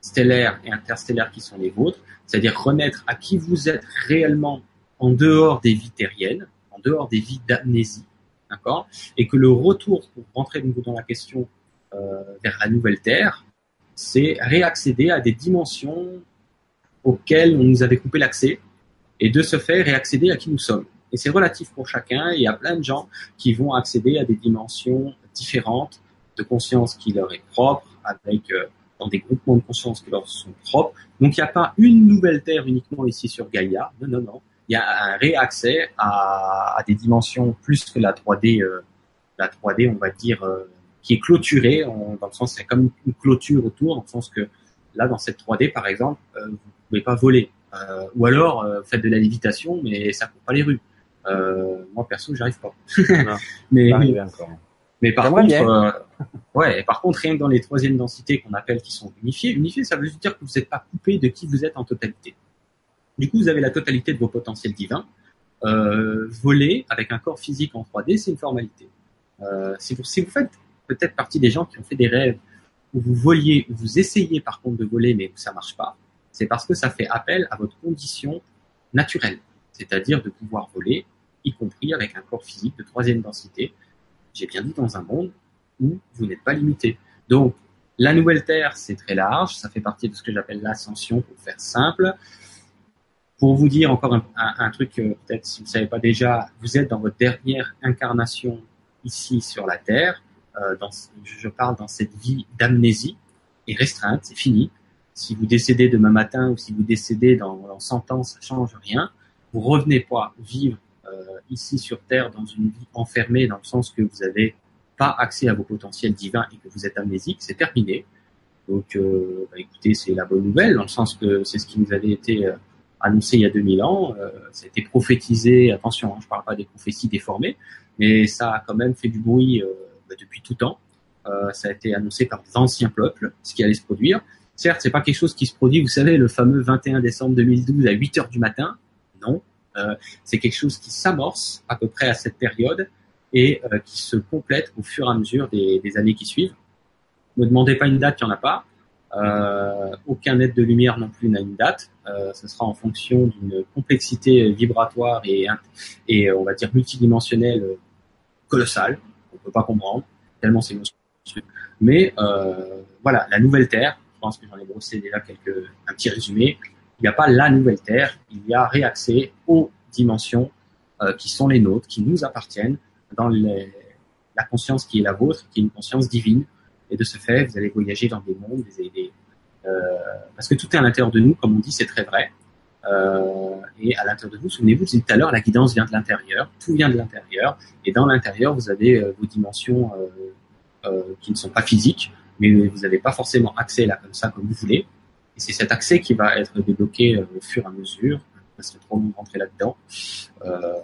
stellaires et interstellaires qui sont les vôtres, c'est-à-dire renaître à qui vous êtes réellement en dehors des vies terriennes, en dehors des vies d'amnésie, d'accord? Et que le retour, pour rentrer de dans la question euh, vers la nouvelle Terre, c'est réaccéder à des dimensions auxquelles on nous avait coupé l'accès, et de ce fait réaccéder à qui nous sommes. Et c'est relatif pour chacun, et il y a plein de gens qui vont accéder à des dimensions différentes de conscience qui leur est propre, avec euh, dans des groupements de conscience qui leur sont propres. Donc il n'y a pas une nouvelle Terre uniquement ici sur Gaïa, non, non, non. Il y a un réaccès à, à des dimensions plus que la 3D, euh, la 3D, on va dire, euh, qui est clôturée, dans le sens c'est comme une clôture autour, dans le sens que là, dans cette 3D, par exemple, euh, vous pouvez pas voler. Euh, ou alors, euh, faites de la lévitation, mais ça court pas les rues. Euh, moi, perso, j'arrive pas. Mais, encore. Mais par contre, euh, ouais, et par contre, rien que dans les troisièmes densités qu'on appelle qui sont unifiées, unifiées, ça veut dire que vous n'êtes pas coupé de qui vous êtes en totalité. Du coup, vous avez la totalité de vos potentiels divins. Euh, voler avec un corps physique en 3D, c'est une formalité. Euh, si, vous, si vous faites peut-être partie des gens qui ont fait des rêves où vous voliez, où vous essayez par contre de voler, mais où ça marche pas, c'est parce que ça fait appel à votre condition naturelle, c'est-à-dire de pouvoir voler, y compris avec un corps physique de troisième densité. J'ai bien dit dans un monde où vous n'êtes pas limité. Donc, la nouvelle Terre, c'est très large, ça fait partie de ce que j'appelle l'ascension, pour faire simple. Pour vous dire encore un, truc, euh, peut-être si vous ne savez pas déjà, vous êtes dans votre dernière incarnation ici sur la Terre. Euh, je parle dans cette vie d'amnésie et restreinte, c'est fini. Si vous décédez demain matin ou si vous décédez dans, dans 100 ans, ça change rien. vous revenez pas vivre ici sur Terre dans une vie enfermée, dans le sens que vous avez pas accès à vos potentiels divins et que vous êtes amnésique, c'est terminé. Donc, euh, bah, écoutez, c'est la bonne nouvelle dans le sens que c'est ce qui nous avait été euh, annoncé il y a 2000 ans. Euh, ça a été prophétisé. Attention, hein, je parle pas des prophéties déformées, mais ça a quand même fait du bruit bah, depuis tout temps. ça a été annoncé par d'anciens peuples, ce qui allait se produire. Certes, c'est pas quelque chose qui se produit. Vous savez, le fameux 21 décembre 2012 à 8 heures du matin. Non, c'est quelque chose qui s'amorce à peu près à cette période et euh, qui se complètent au fur et à mesure des, années qui suivent. Ne demandez pas une date, il n'y en a pas. Euh, aucun aide de lumière non plus n'a une date. Euh, ce sera en fonction d'une complexité vibratoire et, on va dire multidimensionnelle colossale. On peut pas comprendre tellement c'est monstrueux. Mais euh, voilà, la nouvelle Terre. Je pense que j'en ai brossé déjà quelques un petit résumé. Il n'y a pas la nouvelle Terre. Il y a réaccès aux dimensions euh, qui sont les nôtres, qui nous appartiennent, dans la conscience qui est la vôtre, qui est une conscience divine. Et de ce fait, vous allez voyager dans des mondes, des, des euh, parce que tout est à l'intérieur de nous, comme on dit, c'est très vrai. Euh, et à l'intérieur de vous, souvenez-vous, je disais tout à l'heure, la guidance vient de l'intérieur, tout vient de l'intérieur. Et dans l'intérieur, vous avez vos dimensions qui ne sont pas physiques, mais vous n'avez pas forcément accès là comme ça, comme vous voulez. C'est cet accès qui va être débloqué au fur et à mesure. Ça serait trop long de rentrer là-dedans. Euh,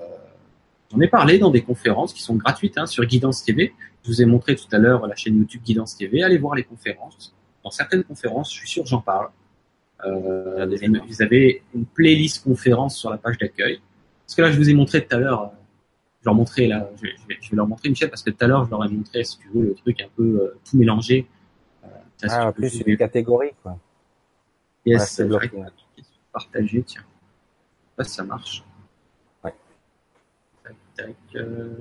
J'en ai parlé dans des conférences qui sont gratuites hein, sur Guidance TV. Je vous ai montré tout à l'heure la chaîne YouTube Guidance TV. Allez voir les conférences. Dans certaines conférences, je suis sûr que j'en parle. Euh, vous avez une playlist conférence sur la page d'accueil. Parce que là, je vous ai montré tout à l'heure, euh, je leur montrer là, je, vais, je, vais, leur montrer Michel parce que tout à l'heure, je leur ai montré, si tu veux, le truc un peu euh, tout mélangé. Euh, ah, en plus, une catégorie, quoi. Yes, c'est partagé, tiens. Je sais pas si ça marche. Euh,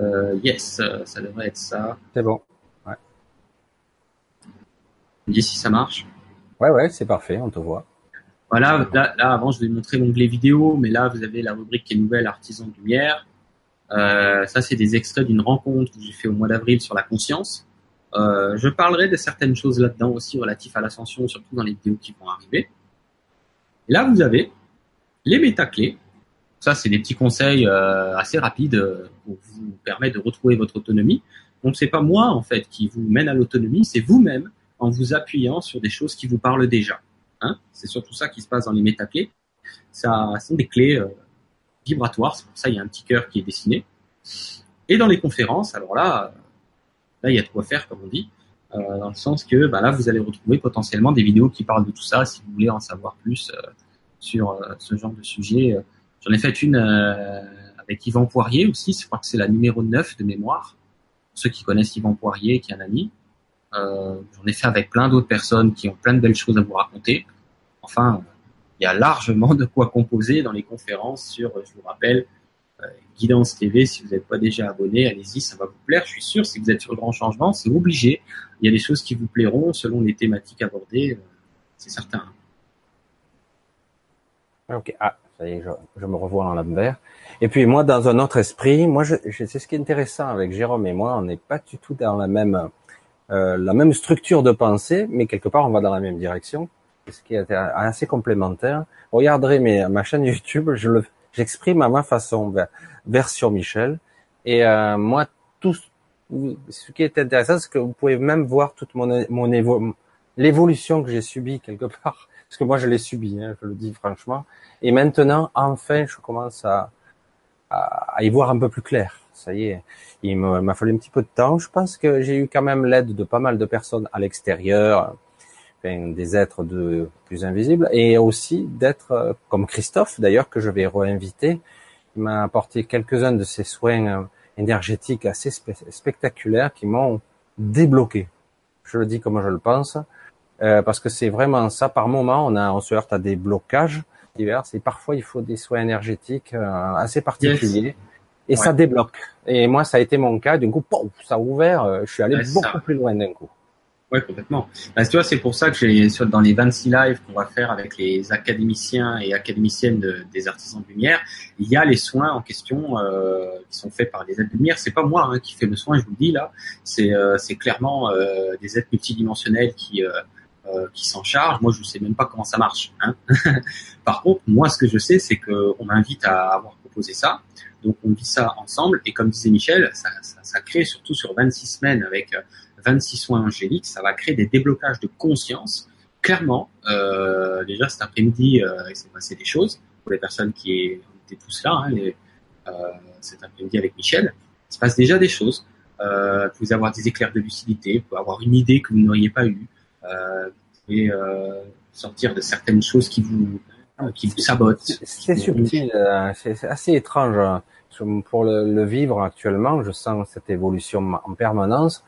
euh, yes, ça devrait être ça. C'est bon. Ouais. dis si ça marche. Ouais, ouais, c'est parfait, on te voit. Voilà, là, là, avant, je vais montrer l'onglet vidéo, mais là, vous avez la rubrique qui est nouvelle, artisan de lumière. Euh, ça, c'est des extraits d'une rencontre que j'ai fait au mois d'avril sur la conscience. Euh, je parlerai de certaines choses là-dedans aussi relatives à l'ascension, surtout dans les vidéos qui vont arriver. Là, vous avez les métaclés ça, c'est des petits conseils euh, assez rapides euh, pour vous permettre de retrouver votre autonomie. Donc, c'est pas moi en fait qui vous mène à l'autonomie, c'est vous-même en vous appuyant sur des choses qui vous parlent déjà. Hein c'est surtout ça qui se passe dans les métaclés. Ça sont des clés euh, vibratoires. C'est pour ça il y a un petit cœur qui est dessiné. Et dans les conférences, alors là, là il y a de quoi faire comme on dit, euh, dans le sens que bah, là vous allez retrouver potentiellement des vidéos qui parlent de tout ça si vous voulez en savoir plus sur ce genre de sujet J'en ai fait une euh, avec Yvan Poirier aussi, je crois que c'est la numéro 9 de mémoire. Pour ceux qui connaissent Yvan Poirier, qui est un ami. Euh, J'en ai fait avec plein d'autres personnes qui ont plein de belles choses à vous raconter. Enfin, il y a largement de quoi composer dans les conférences sur, je vous rappelle, euh, Guidance TV. Si vous n'êtes pas déjà abonné, allez-y, ça va vous plaire. Je suis sûr, si vous êtes sur le grand changement, c'est obligé. Il y a des choses qui vous plairont selon les thématiques abordées, euh, c'est certain. Ok. Ah, ça y est, je, me revois en l'envers. Et puis moi, dans un autre esprit, moi, je, c'est ce qui est intéressant avec Jérôme et moi, on n'est pas du tout dans la même euh, la même structure de pensée, mais quelque part, on va dans la même direction. Ce qui est assez complémentaire. Regardez mes, ma chaîne YouTube, je le, j'exprime à ma façon, version Michel. Et euh, moi, tout ce qui est intéressant, c'est que vous pouvez même voir toute mon, mon l'évolution que j'ai subie quelque part parce que moi je l'ai subi, hein, je le dis franchement. Et maintenant, enfin, je commence à, à, y voir un peu plus clair. Ça y est, il m'a fallu un petit peu de temps. Je pense que j'ai eu quand même l'aide de pas mal de personnes à l'extérieur, enfin, des êtres de plus invisibles, et aussi d'être euh, comme Christophe d'ailleurs que je vais réinviter. Il m'a apporté quelques-uns de ces soins euh, énergétiques assez spectaculaires qui m'ont débloqué. Je le dis comme je le pense. Euh, parce que c'est vraiment ça. Par moment, on, a, on se heurte à des blocages divers et parfois il faut des soins énergétiques euh, assez particuliers et ça débloque. Et moi, ça a été mon cas. Du coup, ça a ouvert. Je suis allé beaucoup plus loin d'un coup. Oui, complètement. Bah, tu vois, c'est pour ça que j'ai dans les 26 lives qu'on va faire avec les académiciens et académiciennes de, des artisans de lumière, il y a les soins en question euh, qui sont faits par les êtres de lumière. C'est pas moi hein, qui fais le soin, je vous le dis là. C'est euh, clairement euh, des êtres multidimensionnels qui euh, qui s'en charge. Moi, je ne sais même pas comment ça marche. Hein. Par contre, moi, ce que je sais, c'est qu'on m'invite à avoir proposé ça. Donc, on vit ça ensemble. Et comme disait Michel, ça, ça, ça crée surtout sur 26 semaines avec 26 euh, soins angéliques, ça va créer des déblocages de conscience. Clairement, euh, déjà cet après-midi, euh, il s'est passé des choses pour les personnes qui étaient tous là. Hein, euh, cet après-midi avec Michel, il se passe déjà des choses. Euh, vous pouvez avoir des éclairs de lucidité, vous pouvez avoir une idée que vous n'auriez pas eue. Euh, vous pouvez euh, sortir de certaines choses qui vous qui vous sabotent. C'est subtil, euh, c'est assez étrange. Hein. Pour le, vivre actuellement, je sens cette évolution en permanence.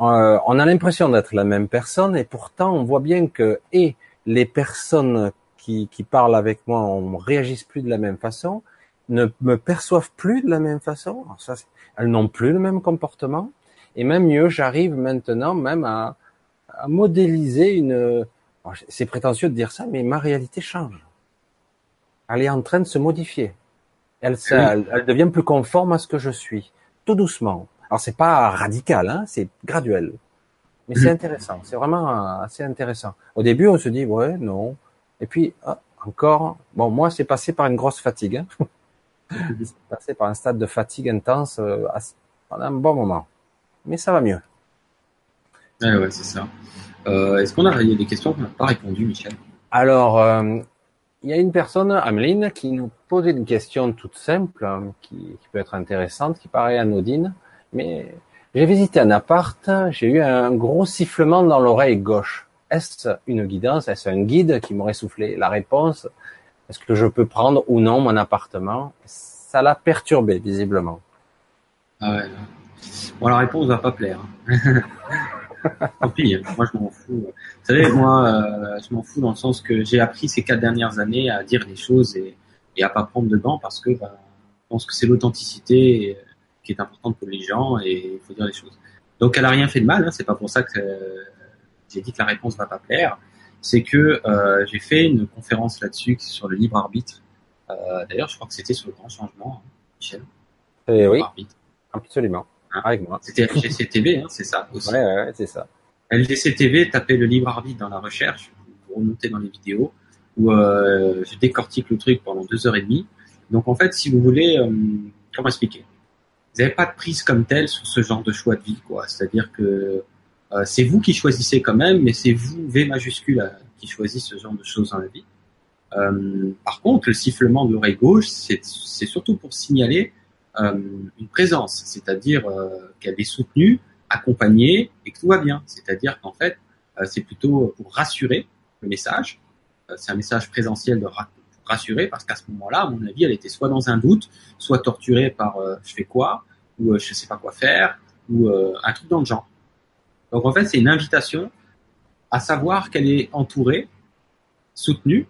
Euh, on a l'impression d'être la même personne et pourtant on voit bien que et les personnes qui, qui parlent avec moi, on réagissent plus de la même façon, ne me perçoivent plus de la même façon. Alors ça, elles n'ont plus le même comportement. Et même mieux, j'arrive maintenant même à, à modéliser une. C'est prétentieux de dire ça, mais ma réalité change. Elle est en train de se modifier. Elle, elle, elle devient plus conforme à ce que je suis, tout doucement. Alors c'est pas radical, hein, c'est graduel, mais c'est intéressant. C'est vraiment assez intéressant. Au début, on se dit ouais, non, et puis ah, encore. Bon, moi, c'est passé par une grosse fatigue. Hein. c'est passé par un stade de fatigue intense euh, pendant un bon moment, mais ça va mieux. Ouais, ouais, c'est ça. Euh, Est-ce qu'on a, il y a des questions qu'on n'a pas répondu, Michel? Alors, euh, il y a une personne, Ameline, qui nous posait une question toute simple, hein, qui, qui, peut être intéressante, qui paraît anodine, mais j'ai visité un appart, j'ai eu un gros sifflement dans l'oreille gauche. Est-ce une guidance? Est-ce un guide qui m'aurait soufflé La réponse, est-ce que je peux prendre ou non mon appartement? Ça l'a perturbé, visiblement. Ah ouais. Bon, la réponse va pas plaire. Hein. Tant pis, hein. moi je m'en fous. Vous savez, moi, euh, je m'en fous dans le sens que j'ai appris ces quatre dernières années à dire les choses et, à pas prendre dedans parce que bah, je pense que c'est l'authenticité qui est importante pour les gens et il faut dire les choses. Donc elle a rien fait de mal, hein, c'est pas pour ça que euh, j'ai dit que la réponse va pas plaire. C'est que euh, j'ai fait une conférence là-dessus sur le libre arbitre. Euh, D'ailleurs, je crois que c'était sur le grand changement, hein, Michel. Eh oui, arbitre. absolument. Hein? Avec moi. C'était LGCTV, hein, c'est ça aussi. Ouais, ouais, c'est ça. LGCTV, tapez le libre arbitre dans la recherche, vous remontez dans les vidéos, où euh, je décortique le truc pendant deux heures et demie. Donc en fait, si vous voulez, euh, comment expliquer? Vous n'avez pas de prise comme telle sur ce genre de choix de vie, quoi. C'est-à-dire que euh, c'est vous qui choisissez quand même, mais c'est vous, V majuscule, euh, qui choisissez ce genre de choses dans la vie. Euh, par contre, le sifflement de l'oreille gauche, c'est surtout pour signaler euh, une présence, c'est-à-dire euh, qu'elle est soutenue, accompagnée et que tout va bien. C'est-à-dire qu'en fait, euh, c'est plutôt pour rassurer le message. c'est un message présentiel de ra rassurer parce qu'à ce moment-là, à mon avis, elle était soit dans un doute, soit torturée par je fais quoi ou je sais pas quoi faire ou un truc dans le genre. Donc en fait, c'est une invitation à savoir qu'elle est entourée, soutenue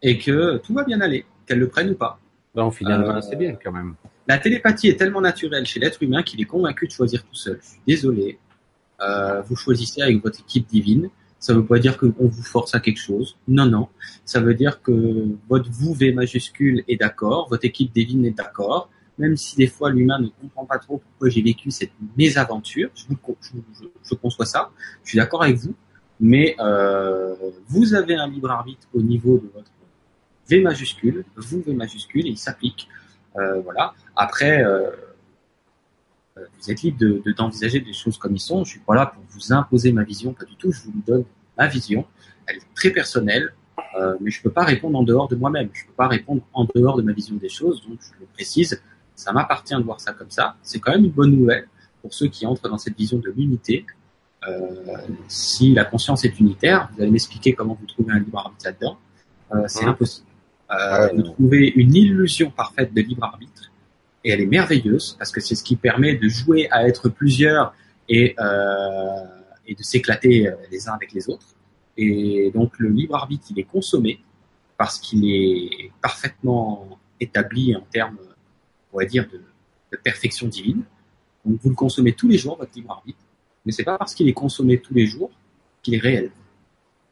et que tout va bien aller, qu'elle le prenne ou pas. Bon, finalement, euh, c'est bien quand même. La télépathie est tellement naturelle chez l'être humain qu'il est convaincu de choisir tout seul. Je suis désolé. Euh, vous choisissez avec votre équipe divine. Ça ne veut pas dire qu'on vous force à quelque chose. Non, non. Ça veut dire que votre vous V majuscule est d'accord, votre équipe divine est d'accord, même si des fois l'humain ne comprend pas trop pourquoi j'ai vécu cette mésaventure. Je, vous, je, je, conçois ça. Je suis d'accord avec vous. Mais euh, vous avez un libre arbitre au niveau de votre V majuscule, vous V majuscule, et il s'applique. Euh, voilà. Après, euh, vous êtes libre de d'envisager de, des choses comme ils sont. Je suis pas là pour vous imposer ma vision, pas du tout. Je vous donne ma vision. Elle est très personnelle, euh, mais je peux pas répondre en dehors de moi-même. Je peux pas répondre en dehors de ma vision des choses. Donc, je le précise. Ça m'appartient de voir ça comme ça. C'est quand même une bonne nouvelle pour ceux qui entrent dans cette vision de l'unité. Euh, si la conscience est unitaire, vous allez m'expliquer comment vous trouvez un libre arbitre là-dedans. Euh, c'est mmh. impossible. Euh, de trouver une illusion parfaite de libre arbitre. Et elle est merveilleuse parce que c'est ce qui permet de jouer à être plusieurs et, euh, et de s'éclater les uns avec les autres. Et donc le libre arbitre, il est consommé parce qu'il est parfaitement établi en termes, on va dire, de, de, perfection divine. Donc vous le consommez tous les jours, votre libre arbitre, mais c'est pas parce qu'il est consommé tous les jours qu'il est réel.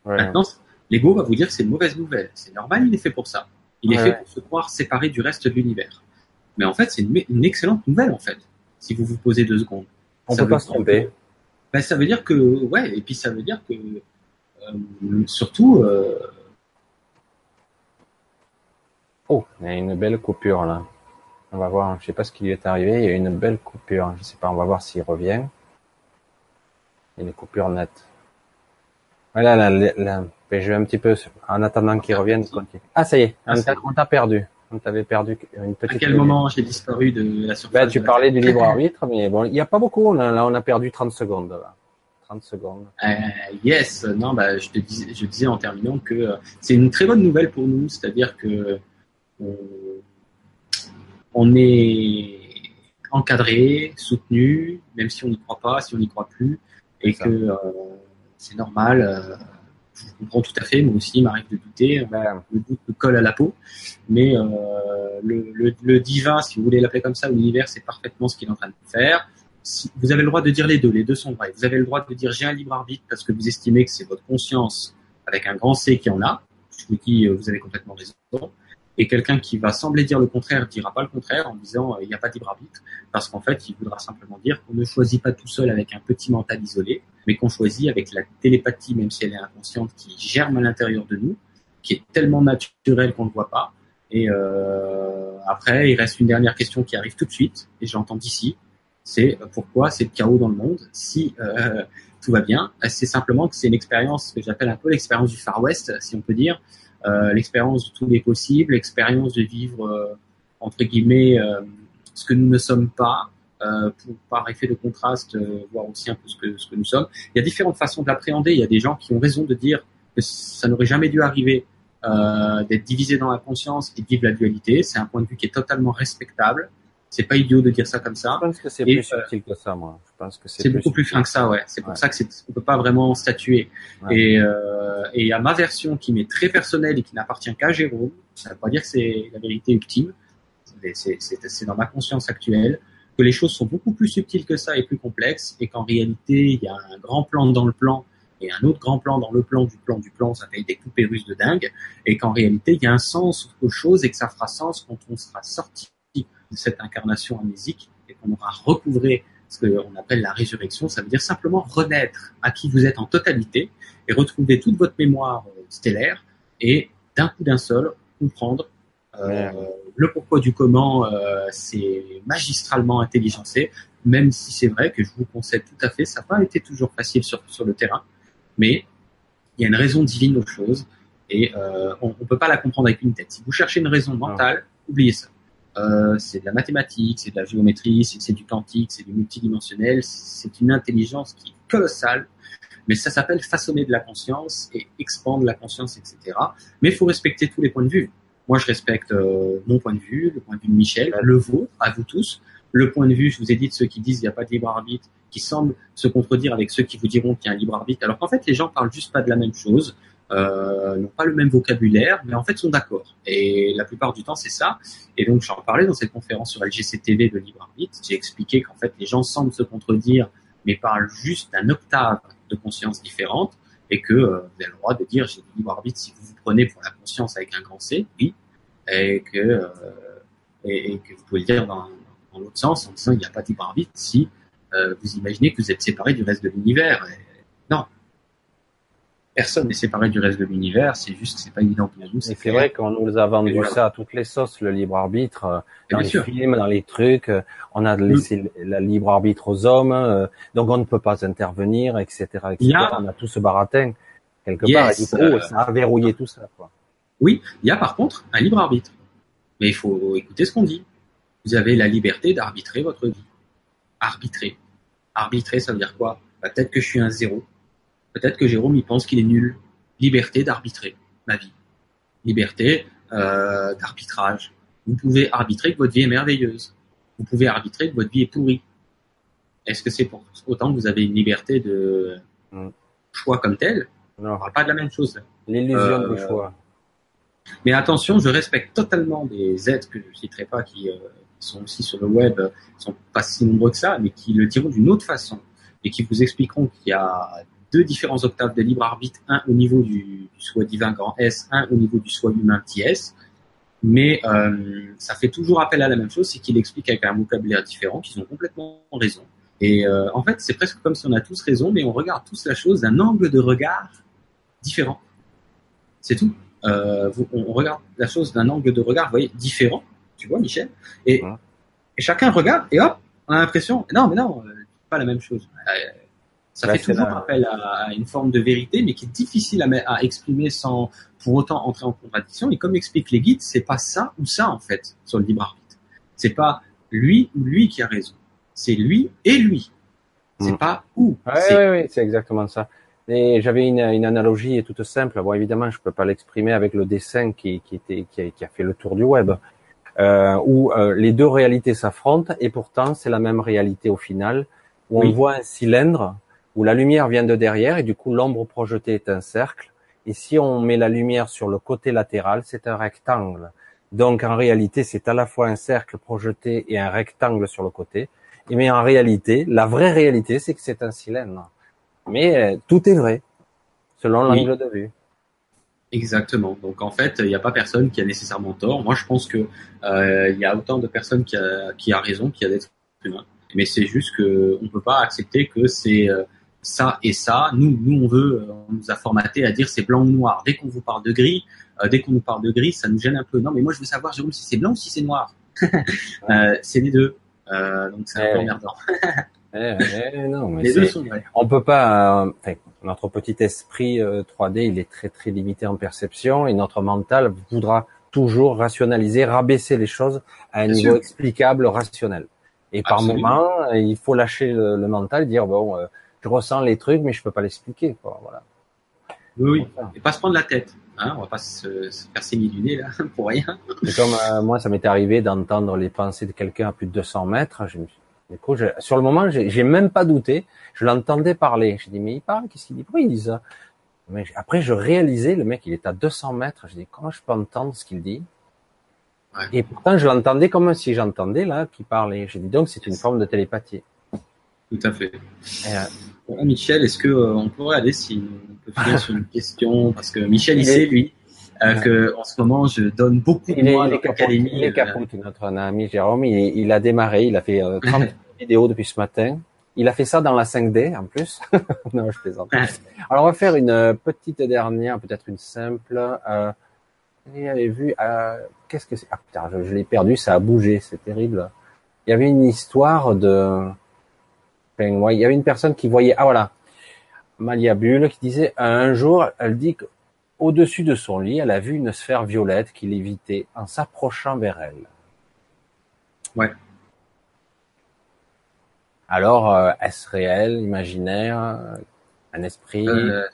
Ouais. Maintenant, l'ego va vous dire que c'est une mauvaise nouvelle. C'est normal, il est fait pour ça. Il ouais, est fait pour se croire séparé du reste de l'univers. Mais en fait, c'est une, une, excellente nouvelle, en fait, si vous vous posez deux secondes. On ça peut pas se tromper. Ben, ça veut dire que, ouais, et puis ça veut dire que euh, surtout. Oh, il y a une belle coupure là. On va voir, je sais pas ce qui lui est arrivé, il y a une belle coupure, je sais pas, on va voir s'il revient. Il y a une coupure nette. Voilà, là, là, je vais un petit peu, en attendant qu'il revienne, continue. Ah, ça y est, ah, on t'a perdu. On t'avait perdu une petite. À quel moment j'ai disparu de la surface ben, Tu parlais du libre arbitre, mais bon, il n'y a pas beaucoup. Là, on a perdu 30 secondes. Là. 30 secondes. Euh, yes, non, bah, je te disais, je disais en terminant que euh, c'est une très bonne nouvelle pour nous, c'est-à-dire que on est encadré, soutenu, même si on n'y croit pas, si on n'y croit plus, et que euh, c'est normal. Euh, je comprends tout à fait, moi aussi, il m'arrive de douter, ben, le doute me colle à la peau, mais euh, le, le, le, divin, si vous voulez l'appeler comme ça, l'univers, c'est parfaitement ce qu'il est en train de faire. Si, vous avez le droit de dire les deux, les deux sont vrais. Vous avez le droit de dire j'ai un libre arbitre parce que vous estimez que c'est votre conscience avec un grand C qui en a. Je vous dis, vous avez complètement raison. Et quelqu'un qui va sembler dire le contraire dira pas le contraire en disant euh, il n'y a pas de parce qu'en fait, il voudra simplement dire qu'on ne choisit pas tout seul avec un petit mental isolé, mais qu'on choisit avec la télépathie, même si elle est inconsciente, qui germe à l'intérieur de nous, qui est tellement naturelle qu'on ne voit pas. Et euh, après, il reste une dernière question qui arrive tout de suite, et j'entends d'ici, c'est euh, pourquoi c'est le chaos dans le monde si euh, tout va bien? C'est simplement que c'est une expérience que j'appelle un peu l'expérience du Far West, si on peut dire, l'expérience de tous les possibles, l'expérience de vivre euh, entre guillemets euh, ce que nous ne sommes pas, pour par effet de contraste voir aussi un peu ce que ce que nous sommes. Il y a différentes façons de l'appréhender. Il y a des gens qui ont raison de dire que ça n'aurait jamais dû arriver d'être divisé dans la conscience et de vivre la dualité. C'est un point de vue qui est totalement respectable. C'est pas idiot de dire ça comme ça. Je pense que c'est plus subtil que ça, moi. Je pense que c'est beaucoup plus fin que ça, ouais. C'est pour ça que c'est, on peut pas vraiment statuer. Et euh, et il y a ma version qui m'est très personnelle et qui n'appartient qu'à Jérôme. Ça veut pas dire que c'est la vérité ultime. C'est dans ma conscience actuelle que les choses sont beaucoup plus subtiles que ça et plus complexes et qu'en réalité il y a un grand plan dans le plan et un autre grand plan dans le plan du plan du plan, ça fait des coupées russes de dingue, et qu'en réalité, il y a un sens aux choses et que ça fera sens quand on sera sorti de cette incarnation amnésique et qu'on aura recouvré ce qu'on appelle la résurrection, ça veut dire simplement renaître à qui vous êtes en totalité et retrouver toute votre mémoire euh, stellaire et d'un coup d'un seul comprendre euh, le pourquoi du comment, euh, c'est magistralement intelligencé, même si c'est vrai que je vous conseille tout à fait, ça n'a pas été toujours facile sur, sur le terrain, mais il y a une raison divine aux choses et euh, on ne peut pas la comprendre avec une tête. Si vous cherchez une raison mentale, oubliez ça. Euh, c'est de la mathématique, c'est de la géométrie, c'est du quantique, c'est du multidimensionnel, c'est une intelligence qui est colossale, mais ça s'appelle façonner de la conscience et expandre la conscience, etc. Mais il faut respecter tous les points de vue. Moi, je respecte euh, mon point de vue, le point de vue de Michel, le vôtre, à vous tous, le point de vue, je vous ai dit, de ceux qui disent qu'il n'y a pas de libre arbitre, qui semblent se contredire avec ceux qui vous diront qu'il y a un libre arbitre, alors qu'en fait, les gens parlent juste pas de la même chose euh, n'ont pas le même vocabulaire, mais en fait sont d'accord. Et la plupart du temps, c'est ça. Et donc, j'en parlais dans cette conférence sur LGCTV de Libre Arbitre. J'ai expliqué qu'en fait, les gens semblent se contredire, mais parlent juste d'un octave de conscience différente, et que euh, vous avez le droit de dire j'ai du libre arbitre si vous vous prenez pour la conscience avec un grand C, oui, et que euh, et, que vous pouvez le dire dans, dans l'autre sens en disant il n'y a pas de libre arbitre si euh, vous imaginez que vous êtes séparé du reste de l'univers. Non, personne n'est séparé du reste de l'univers, c'est juste que c'est pas évident pour nous. C'est vrai qu'on nous a vendu ça à toutes les sauces, le libre arbitre, euh, dans les films, dans les trucs, euh, on a laissé le libre arbitre aux hommes, euh, donc on ne peut pas intervenir, etc., etc. On a tout ce baratin quelque part, et du coup, ça a verrouillé tout ça. Quoi. Oui, il y a par contre un libre arbitre, mais il faut écouter ce qu'on dit. Vous avez la liberté d'arbitrer votre vie. Arbitrer. Arbitrer, ça veut dire quoi? Bah, Peut-être que je suis un zéro, Peut-être que Jérôme, il pense qu'il est nul. Liberté d'arbitrer ma vie. Liberté euh, d'arbitrage. Vous pouvez arbitrer que votre vie est merveilleuse. Vous pouvez arbitrer que votre vie est pourrie. Est-ce que c'est pour autant que vous avez une liberté de mm. choix comme tel Non. On parle pas de la même chose. L'illusion euh, du choix. Mais attention, je respecte totalement des êtres que je ne citerai pas qui euh, sont aussi sur le web, sont pas si nombreux que ça, mais qui le diront d'une autre façon et qui vous expliqueront qu'il y a deux différents octaves de libre arbitre, un au niveau du, soi divin grand S, un au niveau du soi humain petit s. Mais euh, ça fait toujours appel à la même chose, c'est qu'il explique avec un vocabulaire différent, qu'ils ont complètement raison. Et euh, en fait, c'est presque comme si on a tous raison, mais on regarde tous la chose d'un angle de regard différent. C'est tout. Euh, on regarde la chose d'un angle de regard, vous voyez, différent. Tu vois, Michel? Et, et, chacun regarde et hop, on a l'impression, non, mais non, pas la même chose. Ça fait toujours appel à, une forme de vérité, mais qui est difficile à, à, exprimer sans pour autant entrer en contradiction. Et comme expliquent les guides, c'est pas ça ou ça en fait sur le libre arbitre. C'est pas lui ou lui qui a raison. C'est lui et lui. C'est hmm. pas où. Oui, oui, c'est exactement ça. Et j'avais une, une, analogie toute simple. Bon, évidemment, je peux pas l'exprimer avec le dessin qui, qui était, qui a, qui a, fait le tour du web, euh, où euh, les deux réalités s'affrontent et pourtant c'est la même réalité au final, où on voit un cylindre où la lumière vient de derrière et du coup l'ombre projetée est un cercle. Et si on met la lumière sur le côté latéral, c'est un rectangle. Donc en réalité, c'est à la fois un cercle projeté et un rectangle sur le côté. Et mais en réalité, la vraie réalité, c'est que c'est un cylindre. Mais euh, tout est vrai, selon l'angle de vue. Exactement. Donc en fait, il n'y a pas personne qui a nécessairement tort. Moi, je pense que euh, il y a autant de personnes qui a, qui a raison qu'il y a d'êtres humains. Mais c'est juste que on peut pas accepter que c'est euh, ça et ça. Nous, nous, on veut, on nous a formaté à dire c'est blanc ou noir. Dès qu'on vous parle de gris, dès qu'on nous parle de gris, ça nous gêne un peu. Non, mais moi, je veux savoir, Jérôme, si c'est blanc ou si c'est noir. c'est les deux. donc c'est un peu emmerdant. Eh, eh, non, mais On peut pas. Euh, notre petit esprit 3D, euh, il est très très limité en perception, et notre mental voudra toujours rationaliser, rabaisser les choses à un niveau explicable, rationnel. Et par moment, il faut lâcher le, mental, dire bon, euh, je ressens les trucs, mais je peux pas l'expliquer. Voilà. Oui, oui. Et pas se prendre la tête. Hein, on va pas se, se faire saigner du nez là pour rien. comme moi, ça m'est arrivé d'entendre les pensées de quelqu'un à plus de 200 mètres. Je me suis sur le moment, j'ai même pas douté. Je l'entendais parler. J'ai dit, mais il parle, qu'est-ce qu'il dit? Pourquoi il dit ça mais Après, je réalisais, le mec, il est à 200 mètres. Je dis, comment je peux entendre ce qu'il dit? Et pourtant, je l'entendais comme si j'entendais là qu'il parlait. J'ai dit, donc, c'est une forme de télépathie. Tout à fait. Euh, Michel, est-ce que euh, on pourrait aller si on peut finir sur une question parce que Michel, il, sait lui euh, que en ce moment, je donne beaucoup de mois à l'académie. Il est capote, notre ami Jérôme. Il, il, a démarré, il a fait 30 vidéo depuis ce matin. Il a fait ça dans la 5D en plus. non, je plaisante. Alors on va faire une euh, petite dernière, peut-être une simple. Euh, il avait vu. Euh, Qu'est-ce que c'est? Ah putain, je, l'ai perdu. Ça a bougé. C'est terrible. Il y avait une histoire de. Il y avait une personne qui voyait. Ah voilà. Malia Bulle qui disait un jour, elle dit qu'au-dessus de son lit, elle a vu une sphère violette qui l'évitait en s'approchant vers elle. Ouais. Alors, euh, est-ce réel, imaginaire, euh, un esprit? Euh,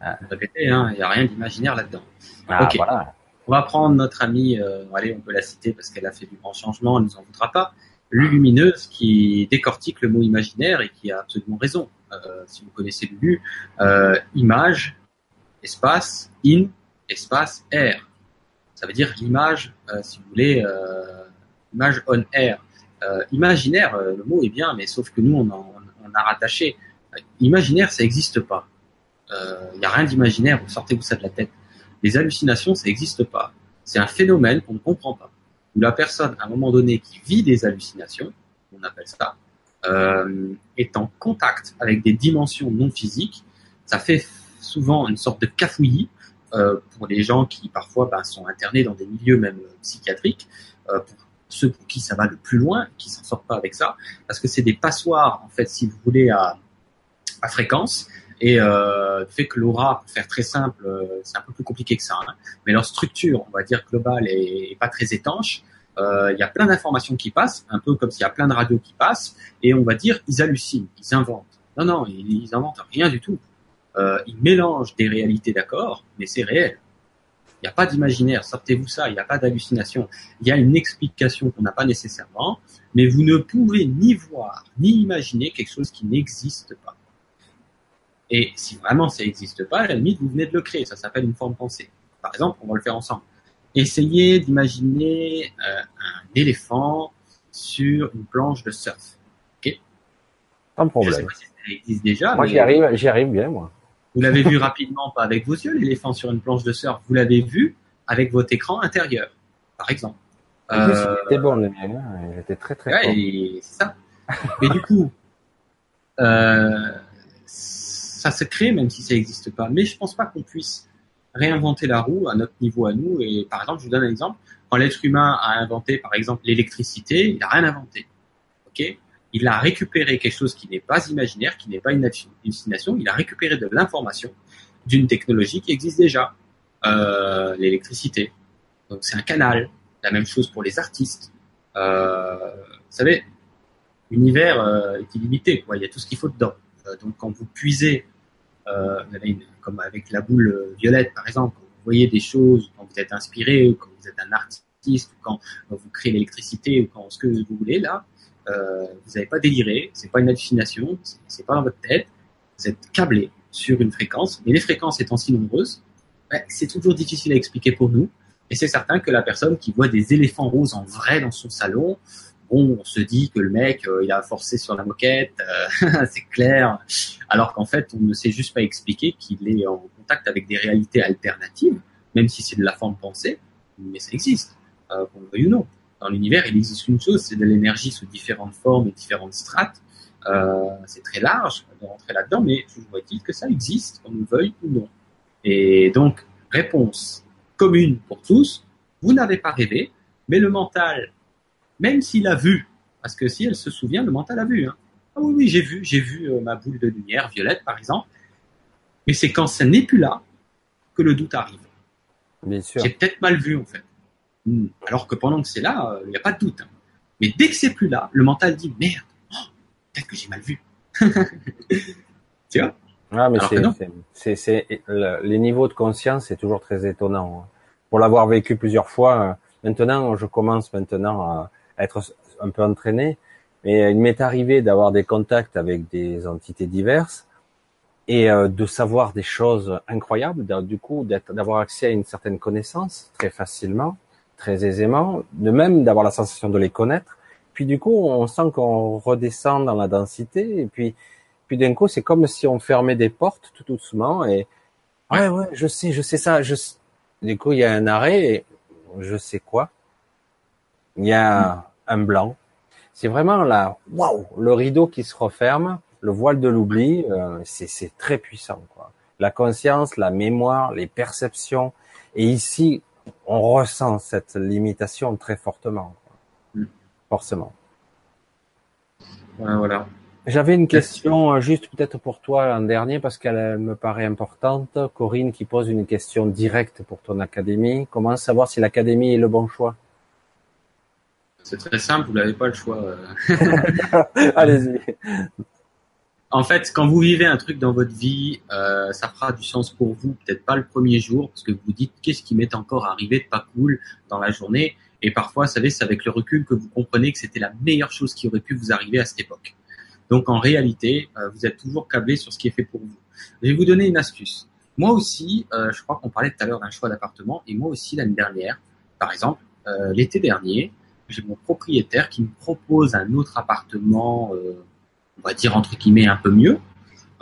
ah. Répétez, hein, il n'y a rien d'imaginaire là-dedans. Ah, voilà. On va prendre notre amie, euh, allez, on peut la citer parce qu'elle a fait du grand changement, elle nous en voudra pas. Lulumineuse qui décortique le mot imaginaire et qui a absolument raison. Euh, si vous connaissez Lulu, euh, image, espace, in, espace, air. Ça veut dire l'image, si vous voulez, image on air. Euh, imaginaire, euh, le mot est bien, mais sauf que nous, on, a rattaché. imaginaire, ça n'existe pas. Il euh, n'y a rien d'imaginaire, vous sortez-vous ça de la tête. Les hallucinations, ça n'existe pas. C'est un phénomène qu'on ne comprend pas. Où la personne, à un moment donné, qui vit des hallucinations, on appelle ça, est en contact avec des dimensions non physiques, ça fait souvent une sorte de cafouillis pour les gens qui parfois ben, sont internés dans des milieux même psychiatriques, pour ceux pour qui ça va le plus loin, qui s'en sortent pas avec ça, parce que c'est des passoires, en fait, si vous voulez, à fréquence. Et euh, fait que l'aura, pour faire très simple, euh, c'est un peu plus compliqué que ça, hein. mais leur structure, on va dire globale, est, pas très étanche. Euh, il y a plein d'informations qui passent, un peu comme s'il y a plein de radios qui passent, et on va dire ils hallucinent, ils inventent. Non, non, ils, ils inventent rien du tout. Euh, ils mélangent des réalités, d'accord, mais c'est réel. Il n'y a pas d'imaginaire, sortez-vous ça, il n'y a pas d'hallucination. Il y a une explication qu'on n'a pas nécessairement, mais vous ne pouvez ni voir, ni imaginer quelque chose qui n'existe pas. Et si vraiment ça n'existe pas, à la limite, vous venez de le créer, ça s'appelle une forme pensée. Par exemple, on va le faire ensemble. Essayez d'imaginer euh, un éléphant sur une planche de surf. Ok? Pas de problème. Je sais pas si ça existe déjà. Moi, j'y arrive, j'y arrive bien, moi. Vous l'avez vu rapidement, pas avec vos yeux, l'éléphant sur une planche de surf. Vous l'avez vu avec votre écran intérieur, par exemple. Euh... C'était bon le mien, j'étais très très ouais, C'est ça. Mais du coup, euh, ça se crée même si ça n'existe pas. Mais je pense pas qu'on puisse réinventer la roue à notre niveau à nous. Et par exemple, je vous donne un exemple. Quand l'être humain a inventé, par exemple, l'électricité, il n'a rien inventé. Ok? Il a récupéré quelque chose qui n'est pas imaginaire, qui n'est pas une hallucination. Il a récupéré de l'information d'une technologie qui existe déjà, euh, l'électricité. Donc c'est un canal. La même chose pour les artistes. Euh, vous savez, l'univers euh, est illimité. Il y a tout ce qu'il faut dedans. Euh, donc quand vous puisez, euh, comme avec la boule violette par exemple, quand vous voyez des choses, quand vous êtes inspiré, quand vous êtes un artiste, quand, vous créez l'électricité, ou quand ce que vous voulez là, euh, vous n'avez pas déliré, c'est pas une hallucination, c'est pas dans votre tête, vous êtes câblé sur une fréquence, mais les fréquences étant si nombreuses, ben, c'est toujours difficile à expliquer pour nous. Et c'est certain que la personne qui voit des éléphants roses en vrai dans son salon, on se dit que le mec, euh, il a forcé sur la moquette, euh, c'est clair, alors qu'en fait, on ne sait juste pas expliquer qu'il est en contact avec des réalités alternatives, même si c'est de la forme pensée, mais ça existe, euh, qu'on le veuille ou non. Dans l'univers, il existe une chose, c'est de l'énergie sous différentes formes et différentes strates. C'est très large de rentrer là-dedans, mais toujours est-il que ça existe, qu'on le veuille ou non. Et donc, réponse commune pour tous, vous n'avez pas rêvé, mais le mental même s'il a vu, parce que si elle se souvient, le mental a vu. Hein. Ah oui, oui, j'ai vu, j'ai vu euh, ma boule de lumière violette, par exemple. Mais c'est quand ça n'est plus là que le doute arrive. Bien sûr. J'ai peut-être mal vu, en fait. Hmm. Alors que pendant que c'est là, euh, il n'y a pas de doute. Hein. Mais dès que c'est plus là, le mental dit merde, oh, peut-être que j'ai mal vu. tu vois? Ah, mais c'est, c'est, les niveaux de conscience, c'est toujours très étonnant. Hein. Pour l'avoir vécu plusieurs fois, euh, maintenant, je commence maintenant à, être un peu entraîné. Mais il m'est arrivé d'avoir des contacts avec des entités diverses et euh, de savoir des choses incroyables, du coup d'avoir accès à une certaine connaissance très facilement, très aisément, de même d'avoir la sensation de les connaître. Puis du coup, on sent qu'on redescend dans la densité et puis puis d'un coup, c'est comme si on fermait des portes tout doucement et ouais ouais, je sais, je sais ça, je du coup, il y a un arrêt et je sais quoi il y a un blanc. C'est vraiment là, waouh, le rideau qui se referme, le voile de l'oubli, euh, c'est très puissant. Quoi. La conscience, la mémoire, les perceptions. Et ici, on ressent cette limitation très fortement, mm. forcément. voilà. J'avais une question euh, juste peut-être pour toi en dernier parce qu'elle me paraît importante. Corinne qui pose une question directe pour ton académie. Comment savoir si l'académie est le bon choix? C'est très simple, vous n'avez pas le choix. Allez-y. En fait, quand vous vivez un truc dans votre vie, euh, ça fera du sens pour vous, peut-être pas le premier jour, parce que vous dites qu'est-ce qui m'est encore arrivé de pas cool dans la journée? Et parfois, vous savez, c'est avec le recul que vous comprenez que c'était la meilleure chose qui aurait pu vous arriver à cette époque. Donc en réalité, euh, vous êtes toujours câblé sur ce qui est fait pour vous. Je vais vous donner une astuce. Moi aussi, euh, je crois qu'on parlait tout à l'heure d'un choix d'appartement, et moi aussi l'année dernière, par exemple, l'été dernier, j'ai mon propriétaire qui me propose un autre appartement, euh, on va dire entre guillemets un peu mieux,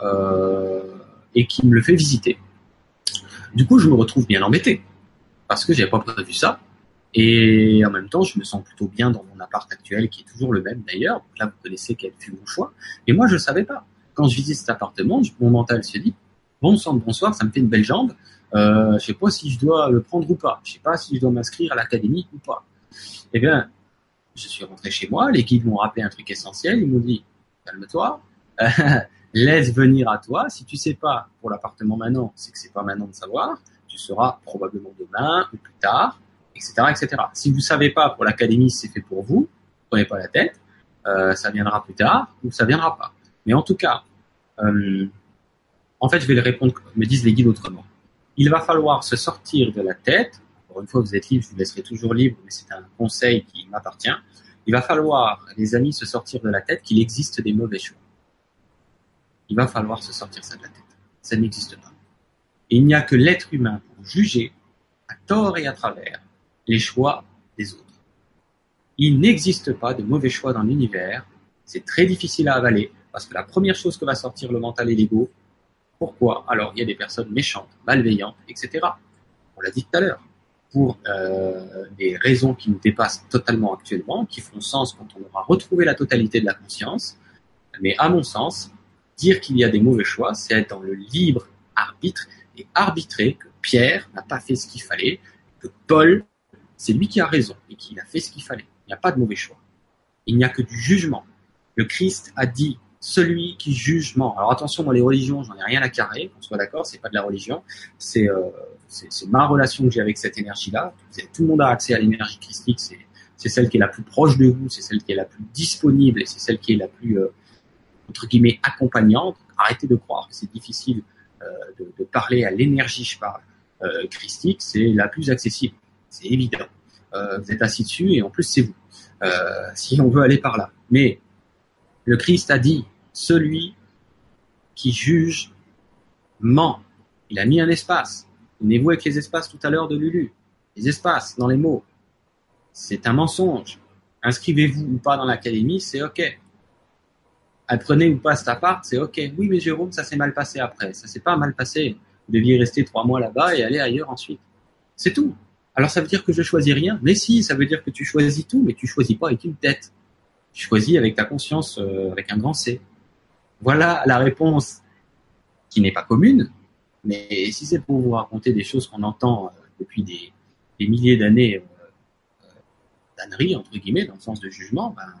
euh, et qui me le fait visiter. Du coup, je me retrouve bien embêté parce que j'avais pas prévu ça. Et en même temps, je me sens plutôt bien dans mon appart actuel, qui est toujours le même d'ailleurs. Là, vous connaissez quel fut mon choix. Et moi, je savais pas. Quand je visite cet appartement, mon mental se dit bon sang, bonsoir, ça me fait une belle jambe. Euh, je sais pas si je dois le prendre ou pas. Je sais pas si je dois m'inscrire à l'académie ou pas. Eh bien, je suis rentré chez moi, les guides m'ont rappelé un truc essentiel, ils m'ont dit, calme-toi, laisse venir à toi, si tu sais pas pour l'appartement maintenant, c'est que c'est pas maintenant de savoir, tu sauras probablement demain ou plus tard, etc., etc. Si vous savez pas pour l'académie, c'est fait pour vous, prenez pas la tête, euh, ça viendra plus tard ou ça viendra pas. Mais en tout cas, euh, en fait, je vais le répondre, me disent les guides autrement. Il va falloir se sortir de la tête encore une fois, vous êtes libre, je vous laisserai toujours libre, mais c'est un conseil qui m'appartient. Il va falloir, les amis, se sortir de la tête qu'il existe des mauvais choix. Il va falloir se sortir ça de la tête. Ça n'existe pas. Il n'y a que l'être humain pour juger, à tort et à travers, les choix des autres. Il n'existe pas de mauvais choix dans l'univers. C'est très difficile à avaler parce que la première chose que va sortir le mental et l'ego, pourquoi? Alors, il y a des personnes méchantes, malveillantes, etc. On l'a dit tout à l'heure pour euh, des raisons qui nous dépassent totalement actuellement, qui font sens quand on aura retrouvé la totalité de la conscience. Mais à mon sens, Dire qu'il y a des mauvais choix, c'est être dans le libre arbitre et arbitrer que Pierre n'a pas fait ce qu'il fallait, que Paul, c'est lui qui a raison et qu'il a fait ce qu'il fallait. Il n'y a pas de mauvais choix. Il n'y a que du jugement. Le Christ a dit celui qui jugement. Alors attention, moi les religions, j'en ai rien à carrer, on soit d'accord, c'est pas de la religion, c'est euh, c'est ma relation que j'ai avec cette énergie-là. Tout le monde a accès à l'énergie christique, c'est celle qui est la plus proche de vous, c'est celle qui est la plus disponible et c'est celle qui est la plus euh, entre guillemets accompagnante. Arrêtez de croire que c'est difficile euh, de, parler à l'énergie, je parle euh, christique, c'est la plus accessible, c'est évident. Vous êtes assis dessus et en plus c'est vous. si on veut aller par là, mais le Christ a dit celui qui juge ment. Il a mis un espace. Tenez-vous avec les espaces tout à l'heure de Lulu. Les espaces dans les mots. C'est un mensonge. Inscrivez-vous ou pas dans l'académie, c'est OK. Apprenez ou pas cet appart, c'est OK. Oui, mais Jérôme, ça s'est mal passé après. Ça s'est pas mal passé. Vous deviez rester trois mois là-bas et aller ailleurs ensuite. C'est tout. Alors ça veut dire que je choisis rien? Mais si, ça veut dire que tu choisis tout, mais tu choisis pas avec une tête. Tu choisis avec ta conscience, euh, avec un grand C. Voilà la réponse qui n'est pas commune, mais si c'est pour vous raconter des choses qu'on entend euh, depuis des, des milliers d'années, euh, d'anneries, entre guillemets, dans le sens de jugement, ben,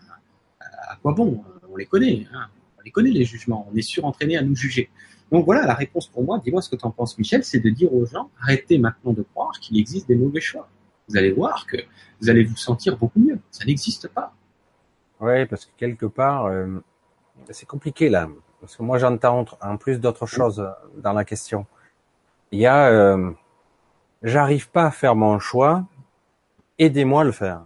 à quoi bon On les connaît, hein on les connaît les jugements, on est surentraîné à nous juger. Donc voilà, la réponse pour moi, dis-moi ce que tu en penses Michel, c'est de dire aux gens, arrêtez maintenant de croire qu'il existe des mauvais choix. Vous allez voir que vous allez vous sentir beaucoup mieux. Ça n'existe pas. Oui, parce que quelque part, euh, c'est compliqué là. Parce que moi, j'entends en plus d'autres choses dans la question. Il y a, euh, j'arrive pas à faire mon choix, aidez-moi à le faire.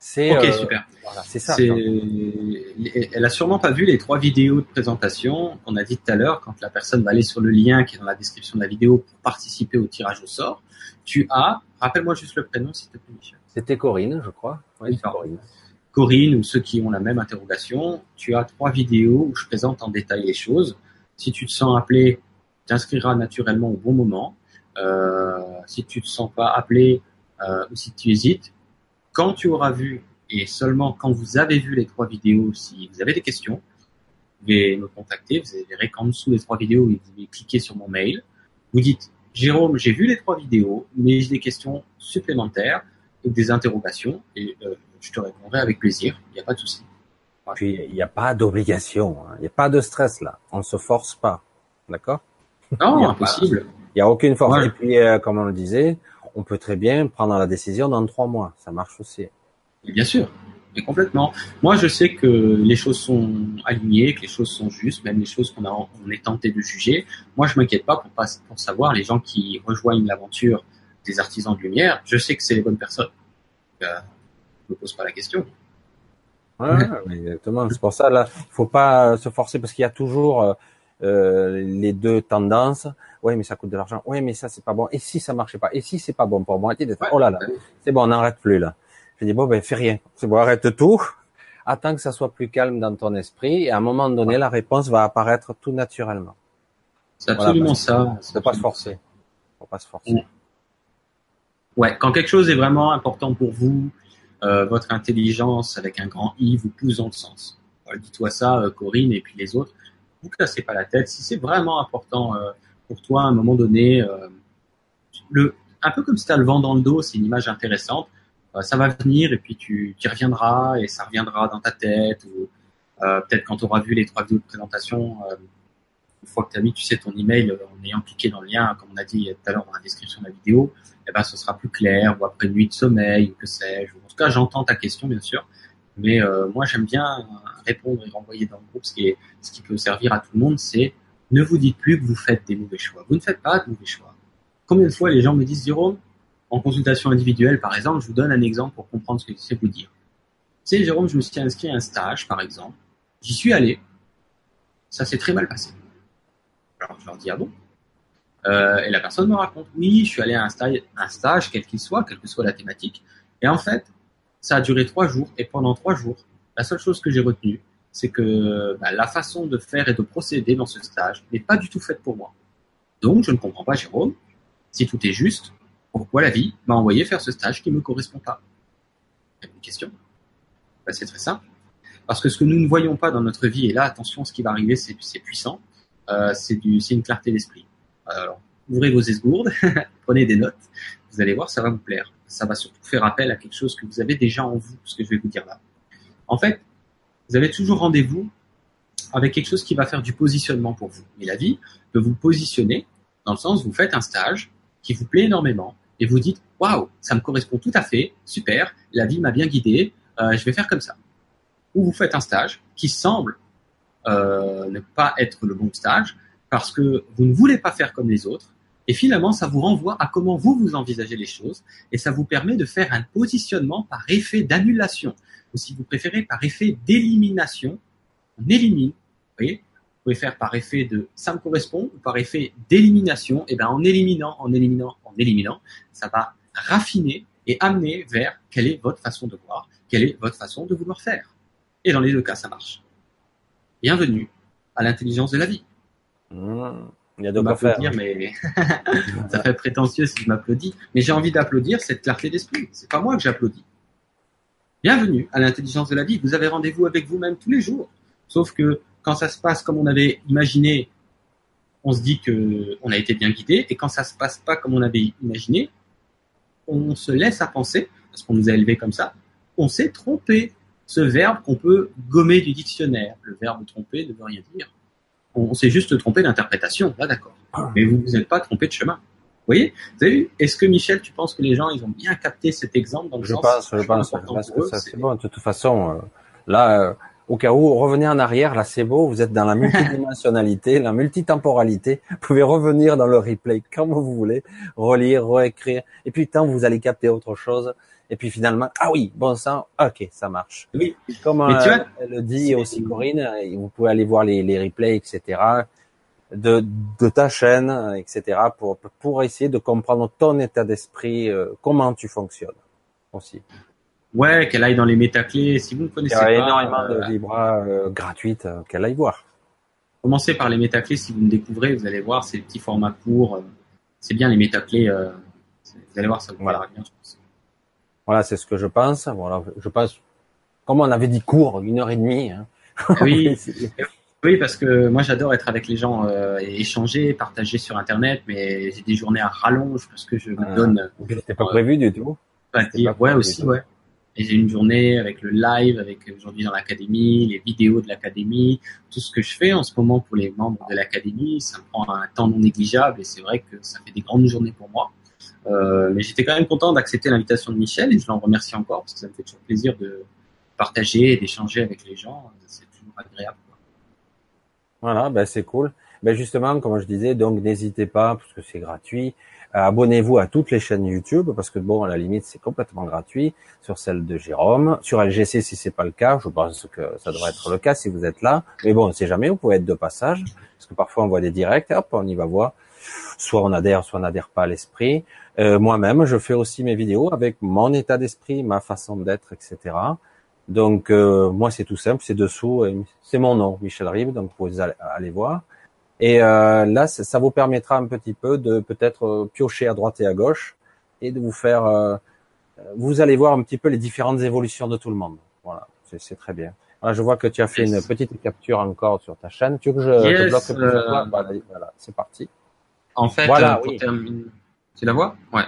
C'est ok, euh, super. c'est ça. Elle a sûrement pas vu les trois vidéos de présentation qu'on a dit tout à l'heure. Quand la personne va aller sur le lien qui est dans la description de la vidéo pour participer au tirage au sort, tu as, rappelle-moi juste le prénom, s'il te plaît, Michel. C'était Corinne, je crois. Oui, Corinne. Corinne ou ceux qui ont la même interrogation, tu as trois vidéos où je présente en détail les choses. Si tu te sens appelé, t'inscriras naturellement au bon moment. Euh, si tu te sens pas appelé euh, ou si tu hésites, quand tu auras vu et seulement quand vous avez vu les trois vidéos, si vous avez des questions, vous pouvez me contacter. Vous verrez qu'en dessous des trois vidéos, vous pouvez cliquer sur mon mail. Vous dites Jérôme, j'ai vu les trois vidéos, mais j'ai des questions supplémentaires ou des interrogations et euh, je te répondrai avec plaisir, il n'y a pas de souci. Puis il n'y a pas d'obligation, hein. il n'y a pas de stress là, on ne se force pas, d'accord? Non, impossible. Il n'y a aucune force. Et puis, euh, comme on le disait, on peut très bien prendre la décision dans trois mois, ça marche aussi. Bien sûr, mais complètement. Moi, je sais que les choses sont alignées, que les choses sont justes, même les choses qu'on on est tenté de juger. Moi, je m'inquiète pas pour, pas pour savoir les gens qui rejoignent l'aventure des artisans de lumière. Je sais que c'est les bonnes personnes. Euh, me pose pas la question. Ouais, exactement. C'est pour ça là, faut pas se forcer parce qu'il y a toujours euh, les deux tendances. Ouais, mais ça coûte de l'argent. Ouais, mais ça c'est pas bon. Et si ça marchait pas? Et si c'est pas bon pour moi? Oh là là, c'est bon, on n'arrête plus là. Je dis bon ben fais rien. C'est bon, arrête tout. Attends que ça soit plus calme dans ton esprit et à un moment donné la réponse va apparaître tout naturellement. C'est absolument ça. Faut pas se forcer. Faut pas se forcer. Ouais, quand quelque chose est vraiment important pour vous, euh, votre intelligence avec un grand I vous pousse dans le sens. Dis-toi ça, euh, Corinne, et puis les autres. Vous cassez pas la tête. Si c'est vraiment important euh, pour toi, à un moment donné, le, un peu comme si tu as le vent dans le dos, c'est une image intéressante. ça va venir et puis tu, tu reviendras et ça reviendra dans ta tête ou peut-être quand tu auras vu les trois vidéos de présentation, une fois que tu as mis, tu sais, ton email en ayant cliqué dans le lien, comme on a dit tout à l'heure dans la description de la vidéo, eh ben, ce sera plus clair, ou après une nuit de sommeil, ou que sais-je. En tout cas, j'entends ta question, bien sûr, mais euh, moi, j'aime bien répondre et renvoyer dans le groupe ce qui, peut servir à tout le monde, c'est ne vous dites plus que vous faites des mauvais choix. Vous ne faites pas de mauvais choix. Combien de fois les gens me disent, Jérôme, en consultation individuelle, par exemple, je vous donne un exemple pour comprendre ce que c'est vous dire. Tu sais, Jérôme, je me suis inscrit à un stage, par exemple. J'y suis allé. Ça s'est très mal passé. Alors, je leur dis, ah bon? Euh, et la personne me raconte, oui, je suis allé à un stage quel qu'il soit, quelle que soit la thématique. Et en fait, ça a duré trois jours. Et pendant trois jours, la seule chose que j'ai retenue, c'est que bah, la façon de faire et de procéder dans ce stage n'est pas du tout faite pour moi. Donc, je ne comprends pas, Jérôme, si tout est juste, pourquoi la vie m'a envoyé faire ce stage qui ne me correspond pas? Une question. Bah, c'est très simple. Parce que ce que nous ne voyons pas dans notre vie, et là, attention, ce qui va arriver, c'est puissant, euh, c'est une clarté d'esprit. Alors, ouvrez vos esgourdes, prenez des notes, vous allez voir, ça va vous plaire. Ça va surtout faire appel à quelque chose que vous avez déjà en vous, ce que je vais vous dire là. En fait, vous avez toujours rendez-vous avec quelque chose qui va faire du positionnement pour vous. Et la vie peut vous positionner dans le sens, vous faites un stage qui vous plaît énormément et vous dites, waouh, ça me correspond tout à fait, super, la vie m'a bien guidé, euh, je vais faire comme ça. Ou vous faites un stage qui semble euh, ne pas être le bon stage parce que vous ne voulez pas faire comme les autres et finalement ça vous renvoie à comment vous vous envisagez les choses et ça vous permet de faire un positionnement par effet d'annulation ou si vous préférez par effet d'élimination. On élimine, vous voyez, vous pouvez faire par effet de ça me correspond ou par effet d'élimination. Et bien en éliminant, en éliminant, en éliminant, ça va raffiner et amener vers quelle est votre façon de voir, quelle est votre façon de vouloir faire. Et dans les deux cas, ça marche. Bienvenue à l'intelligence de la vie. Mmh, il y a de faire. mais ça fait prétentieux si je m'applaudis. Mais j'ai envie d'applaudir cette clarté d'esprit. C'est pas moi que j'applaudis. Bienvenue à l'intelligence de la vie. Vous avez rendez-vous avec vous-même tous les jours. Sauf que quand ça se passe comme on avait imaginé, on se dit que on a été bien guidé. Et quand ça se passe pas comme on avait imaginé, on se laisse à penser, parce qu'on nous a élevés comme ça, on s'est trompé. Ce verbe qu'on peut gommer du dictionnaire. Le verbe tromper ne veut rien dire. On, s'est juste trompé d'interprétation, là d'accord. Ah. Mais vous vous êtes pas trompé de chemin. Vous voyez? Vous avez vu? Est-ce que Michel, tu penses que les gens, ils ont bien capté cet exemple dans le je pense, je pense, je pense que ça c'est bon. De toute façon, euh, là, euh, au cas où, revenez en arrière, là c'est beau, vous êtes dans la multidimensionnalité, la multitemporalité, vous pouvez revenir dans le replay quand vous voulez, relire, réécrire, et puis tant vous allez capter autre chose, et puis finalement, ah oui, bon sang, ok, ça marche. Oui. Comme euh, le dit aussi Corinne, euh, vous pouvez aller voir les, les replays, etc. De, de ta chaîne, etc. pour pour essayer de comprendre ton état d'esprit, euh, comment tu fonctionnes aussi. Ouais, qu'elle aille dans les métaclés. Si vous ne connaissez pas, il y a énormément de libras gratuites qu'elle aille voir. Commencez par les métaclés. Si vous me découvrez, vous allez voir, c'est des petits formats courts. C'est bien les métaclés. vous allez voir, ça vous voilà. bien. Voilà, c'est ce que je pense. Voilà, je pense, comme on avait dit court, une heure et demie. Hein. Oui. oui, parce que moi j'adore être avec les gens euh, et échanger, partager sur Internet, mais j'ai des journées à rallonge parce que je me ah. donne. C'était pas prévu du tout. Pas dire, ouais aussi, ouais. Et j'ai une journée avec le live, avec aujourd'hui dans l'académie, les vidéos de l'académie, tout ce que je fais en ce moment pour les membres de l'académie, ça me prend un temps non négligeable et c'est vrai que ça fait des grandes journées pour moi. Euh, mais j'étais quand même content d'accepter l'invitation de Michel et je l'en remercie encore parce que ça me fait toujours plaisir de partager et d'échanger avec les gens. C'est toujours agréable. Voilà, ben c'est cool. Ben justement, comme je disais, donc n'hésitez pas parce que c'est gratuit. Abonnez-vous à toutes les chaînes YouTube parce que bon, à la limite, c'est complètement gratuit. Sur celle de Jérôme, sur LGC si c'est pas le cas, je pense que ça devrait être le cas si vous êtes là. Mais bon, c'est jamais, vous pouvez être de passage parce que parfois on voit des directs, hop, on y va voir. Soit on adhère, soit on n'adhère pas à l'esprit. Euh, moi-même, je fais aussi mes vidéos avec mon état d'esprit, ma façon d'être, etc. Donc euh, moi, c'est tout simple, c'est dessous, c'est mon nom, Michel Rib, donc vous pouvez aller voir. Et euh, là, ça vous permettra un petit peu de peut-être piocher à droite et à gauche et de vous faire. vous allez voir un petit peu les différentes évolutions de tout le monde. Voilà, c'est très bien. je vois que tu as fait une petite capture encore sur ta chaîne. Tu veux que je te bloque plus Voilà, c'est parti. En fait, voilà, pour terminer, tu la vois? Ouais.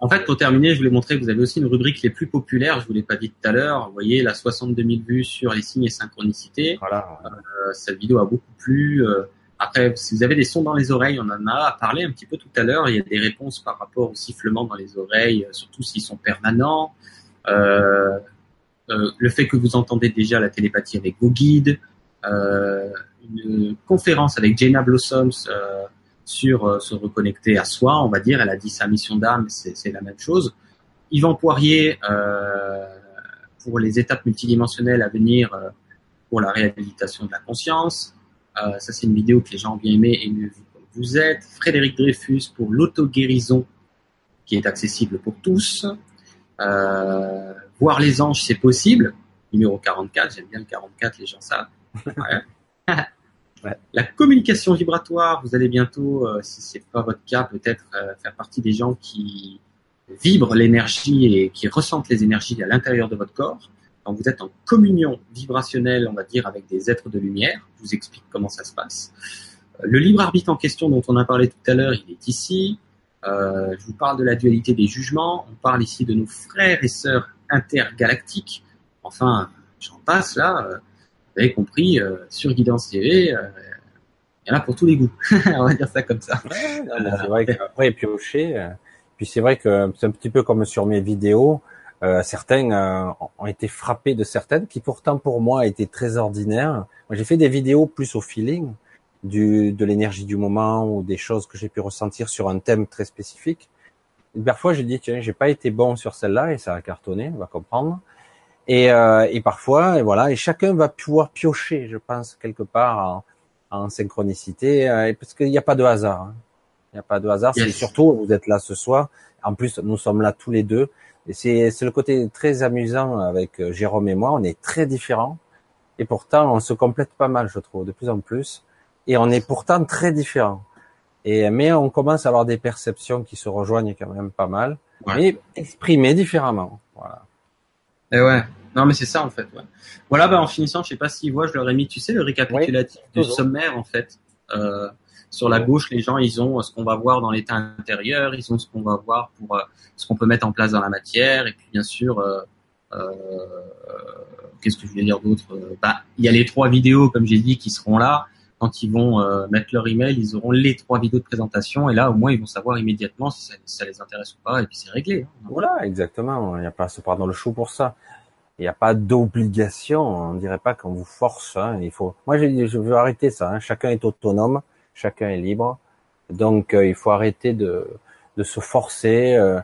En fait, pour terminer, je voulais montrer que vous avez aussi une rubrique les plus populaires. Je vous l'ai pas dit tout à l'heure. Vous voyez, la 62 000 vues sur les signes et synchronicités. Voilà. Euh, cette vidéo a beaucoup plu. Euh, après, si vous avez des sons dans les oreilles, on en a parlé un petit peu tout à l'heure. Il y a des réponses par rapport au sifflement dans les oreilles, euh, surtout s'ils sont permanents. Euh, euh, le fait que vous entendez déjà la télépathie avec vos guides. Euh, une conférence avec Jenna Blossoms sur euh, se reconnecter à soi, on va dire. Elle a dit sa mission d'âme, c'est la même chose. Yvan Poirier, euh, pour les étapes multidimensionnelles à venir euh, pour la réhabilitation de la conscience. Ça, c'est une vidéo que les gens ont bien aimé et mieux comme vous êtes. Frédéric Dreyfus pour l'auto-guérison qui est accessible pour tous. Voir les anges, c'est possible. Numéro 44, j'aime bien le 44, les gens savent. La communication vibratoire, vous allez bientôt, euh, si c'est pas votre cas, peut-être euh, faire partie des gens qui vibrent l'énergie et qui ressentent les énergies à l'intérieur de votre corps. quand vous êtes en communion vibrationnelle, on va dire, avec des êtres de lumière. Je vous explique comment ça se passe. Le libre arbitre en question dont on a parlé tout à l'heure, il est ici. Euh, je vous parle de la dualité des jugements. On parle ici de nos frères et sœurs intergalactiques. Enfin, j'en passe là. Euh, vous avez compris, euh, sur Guidance TV, euh, il y en a pour tous les goûts. on va dire ça comme ça. c'est vrai qu'après piocher. puis c'est vrai que c'est un petit peu comme sur mes vidéos. Euh, certains euh, ont été frappés de certaines qui pourtant pour moi étaient très ordinaires. Moi, j'ai fait des vidéos plus au feeling du, de l'énergie du moment ou des choses que j'ai pu ressentir sur un thème très spécifique. Parfois, j'ai dit tiens, j'ai pas été bon sur celle-là et ça a cartonné, on va comprendre. Et, euh, et parfois, et voilà, et chacun va pouvoir piocher, je pense quelque part en, en synchronicité, euh, parce qu'il n'y a pas de hasard. Hein. Il n'y a pas de hasard. C'est surtout vous êtes là ce soir. En plus, nous sommes là tous les deux. Et c'est, c'est le côté très amusant avec euh, Jérôme et moi. On est très différents. Et pourtant, on se complète pas mal, je trouve, de plus en plus. Et on est pourtant très différents. Et, mais on commence à avoir des perceptions qui se rejoignent quand même pas mal. Mais exprimées différemment. Voilà. Et ouais. Non, mais c'est ça, en fait, ouais. Voilà, bah, en finissant, je sais pas s'ils voient, je leur ai mis, tu sais, le récapitulatif du sommaire, en fait. Euh, sur la gauche, les gens, ils ont ce qu'on va voir dans l'état intérieur, ils ont ce qu'on va voir pour euh, ce qu'on peut mettre en place dans la matière, et puis bien sûr, euh, euh, qu'est-ce que je voulais dire d'autre? Bah, il y a les trois vidéos, comme j'ai dit, qui seront là. Quand ils vont mettre leur email, ils auront les trois vidéos de présentation, et là, au moins, ils vont savoir immédiatement si ça, les intéresse ou pas, et puis c'est réglé. Hein. Voilà, exactement. Il n'y a pas à se prendre dans le chou pour ça. Il n'y a pas d'obligation. On dirait pas qu'on vous force. Hein. Il faut. Moi, je veux arrêter ça. Hein. Chacun est autonome chacun est libre. Donc euh, il faut arrêter de, de se forcer. Euh,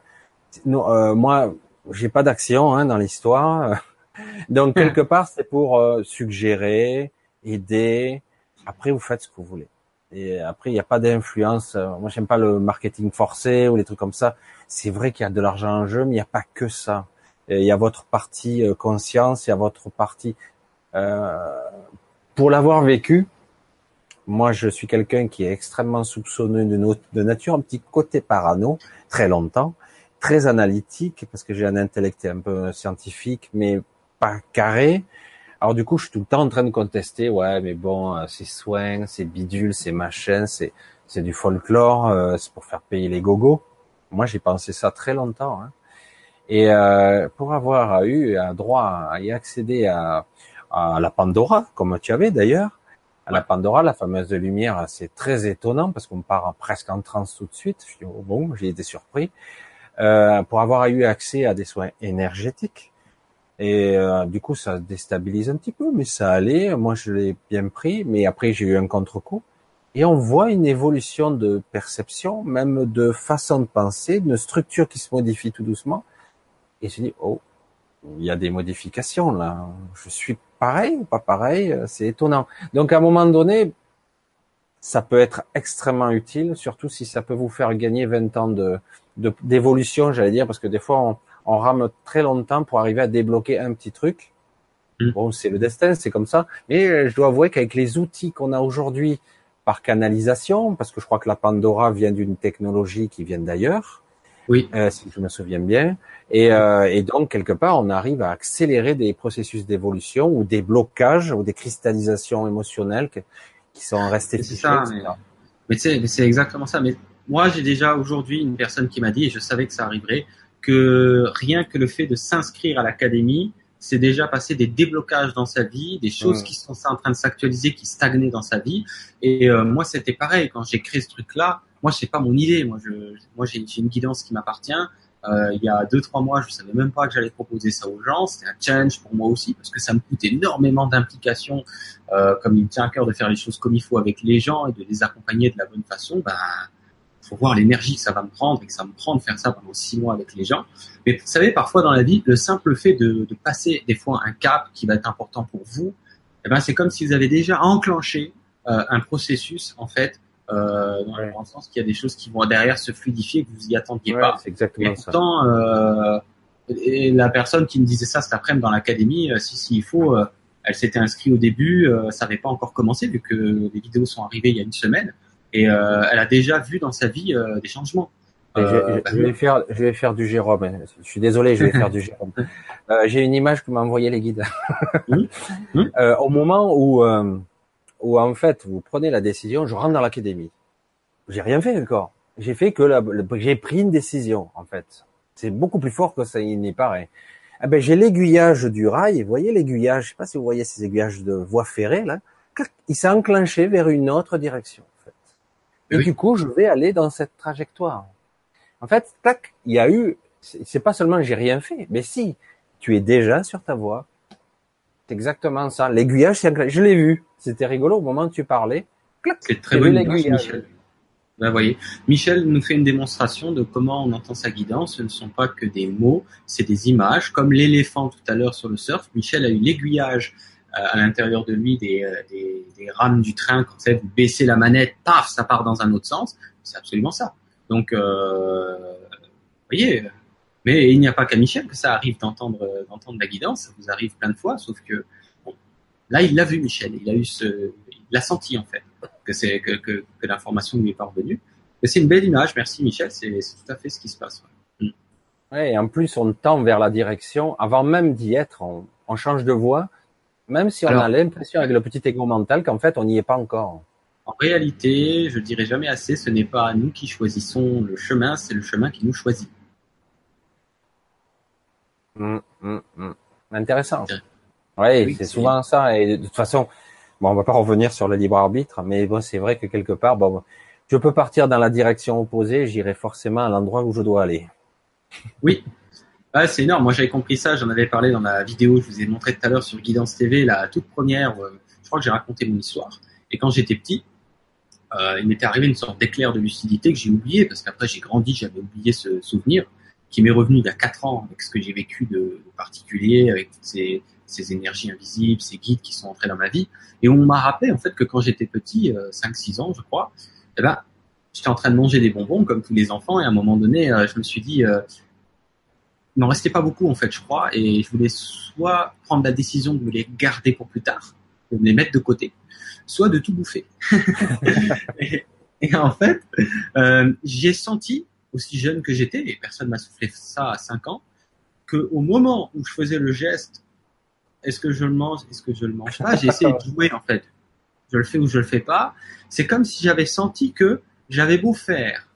euh, moi, j'ai pas d'action hein, dans l'histoire. Donc quelque part, c'est pour suggérer, aider. Après, vous faites ce que vous voulez. Et après, il n'y a pas d'influence. Moi, j'aime pas le marketing forcé ou les trucs comme ça. C'est vrai qu'il y a de l'argent en jeu, mais il n'y a pas que ça. Il y a votre partie conscience, il y a votre partie. pour l'avoir vécu, moi, je suis quelqu'un qui est extrêmement soupçonneux de, de nature, un petit côté parano, très longtemps, très analytique, parce que j'ai un intellect un peu scientifique, mais pas carré. Alors du coup, je suis tout le temps en train de contester, ouais, mais bon, euh, c'est soins, c'est bidule, c'est machin, c'est c'est du folklore, euh, c'est pour faire payer les gogos. Moi, j'ai pensé ça très longtemps. Hein. Et euh, pour avoir eu un droit à y accéder à, à la Pandora, comme tu avais d'ailleurs, à la Pandora, la fameuse lumière, c'est très étonnant parce qu'on part presque en transe tout de suite. Je dis, oh bon, j'ai été surpris. Euh, pour avoir eu accès à des soins énergétiques. Et euh, du coup, ça déstabilise un petit peu, mais ça allait. Moi, je l'ai bien pris, mais après, j'ai eu un contre-coup. Et on voit une évolution de perception, même de façon de penser, une structure qui se modifie tout doucement. Et je dis, oh, il y a des modifications là. Je suis pareil ou pas pareil, c'est étonnant. Donc à un moment donné, ça peut être extrêmement utile, surtout si ça peut vous faire gagner 20 ans de d'évolution, j'allais dire, parce que des fois on, on, rame très longtemps pour arriver à débloquer un petit truc. Mm. Bon, c'est le destin, c'est comme ça. Mais euh, je dois avouer qu'avec les outils qu'on a aujourd'hui par canalisation, parce que je crois que la Pandora vient d'une technologie qui vient d'ailleurs, oui. Euh, si je me souviens bien. Et, euh, et, donc, quelque part, on arrive à accélérer des processus d'évolution ou des blocages ou des cristallisations émotionnelles qui sont restées C'est ça, mais, mais c'est exactement ça. Mais moi, j'ai déjà aujourd'hui une personne qui m'a dit, et je savais que ça arriverait, que rien que le fait de s'inscrire à l'académie, c'est déjà passé des déblocages dans sa vie, des choses qui sont en train de s'actualiser, qui stagnaient dans sa vie. Et euh, moi, c'était pareil. Quand j'ai créé ce truc-là, moi, c'est pas mon idée. Moi, je, moi, j'ai une guidance qui m'appartient. Euh, il y a deux trois mois, je savais même pas que j'allais proposer ça aux gens. C'était un challenge pour moi aussi parce que ça me coûte énormément d'implication. Euh, comme il me tient à cœur de faire les choses comme il faut avec les gens et de les accompagner de la bonne façon, ben faut voir l'énergie que ça va me prendre et que ça me prend de faire ça pendant six mois avec les gens. Mais vous savez, parfois dans la vie, le simple fait de, de passer des fois un cap qui va être important pour vous, eh ben c'est comme si vous avez déjà enclenché euh, un processus en fait euh, dans le sens qu'il y a des choses qui vont derrière se fluidifier que vous y attendiez pas. C'est exactement et pourtant, euh, et la personne qui me disait ça cet après-midi dans l'académie, si si il faut, elle s'était inscrite au début, ça n'avait pas encore commencé vu que les vidéos sont arrivées il y a une semaine et elle a déjà vu dans sa vie des changements. Euh, je, vais faire, je vais faire du Jérôme. Je suis désolé, je vais faire du Jérôme. Euh, J'ai une image que m'a envoyé les guides. euh, au moment où, euh, où en fait vous prenez la décision, je rentre dans l'académie. J'ai rien fait encore. J'ai fait que la, j'ai pris une décision en fait. C'est beaucoup plus fort que ça n'y paraît. Eh ben, j'ai l'aiguillage du rail. Vous voyez l'aiguillage? Je sais pas si vous voyez ces aiguillages de voie ferrée là. Il s'est enclenché vers une autre direction. Et du coup, je vais aller dans cette trajectoire. En fait, tac, il y a eu. C'est pas seulement j'ai rien fait, mais si tu es déjà sur ta voie. C'est exactement ça. L'aiguillage, je l'ai vu. C'était rigolo au moment où tu parlais. C'est très bon Michel. Ben, voyez, Michel nous fait une démonstration de comment on entend sa guidance. Ce ne sont pas que des mots, c'est des images. Comme l'éléphant tout à l'heure sur le surf, Michel a eu l'aiguillage à l'intérieur de lui des, euh, rames du train. Quand vous baissez la manette, paf, ça part dans un autre sens. C'est absolument ça. Donc, euh, voyez, mais il n'y a pas qu'à Michel que ça arrive d'entendre d'entendre la guidance. Ça vous arrive plein de fois, sauf que là, il l'a vu, Michel. Il a eu ce, il l'a senti en fait que c'est que, l'information lui est parvenue. Et c'est une belle image. Merci, Michel. C'est tout à fait ce qui se passe. Ouais. Mm. et en plus, on tend vers la direction avant même d'y être. On, change de voie, même si on a l'impression avec le petit égo mental qu'en fait, on n'y est pas encore. En réalité, je dirais jamais assez, ce n'est pas nous qui choisissons le chemin, c'est le chemin qui nous choisit. Mmh, mmh, mmh. Intéressant. Ouais, oui, c'est souvent ça. Et de toute façon, bon, on va pas revenir sur le libre arbitre, mais bon, c'est vrai que quelque part, bon, je peux partir dans la direction opposée, j'irai forcément à l'endroit où je dois aller. Oui, c'est énorme. Moi, j'avais compris ça. J'en avais parlé dans la vidéo que je vous ai montré tout à l'heure sur Guidance TV, la toute première. Euh, je crois que j'ai raconté mon histoire. Et quand j'étais petit, euh, il m'était arrivé une sorte d'éclair de lucidité que j'ai oublié parce qu'après j'ai grandi, j'avais oublié ce souvenir qui m'est revenu il y a quatre ans avec ce que j'ai vécu de, particulier, avec toutes ces, énergies invisibles, ces guides qui sont entrés dans ma vie. Et on m'a rappelé en fait que quand j'étais petit, euh, 5-6 ans je crois, eh ben, j'étais en train de manger des bonbons comme tous les enfants et à un moment donné, euh, je me suis dit, il n'en restait pas beaucoup en fait, je crois, et je voulais soit prendre la décision de me les garder pour plus tard, de me les mettre de côté, soit de tout bouffer. et, et, en fait, euh, j'ai senti, aussi jeune que j'étais, et personne m'a soufflé ça à 5 ans, que au moment où je faisais le geste, est-ce que je le mange, est-ce que je le mange pas, j'ai essayé de jouer en fait. Je le fais ou je le fais pas. C'est comme si j'avais senti que j'avais beau faire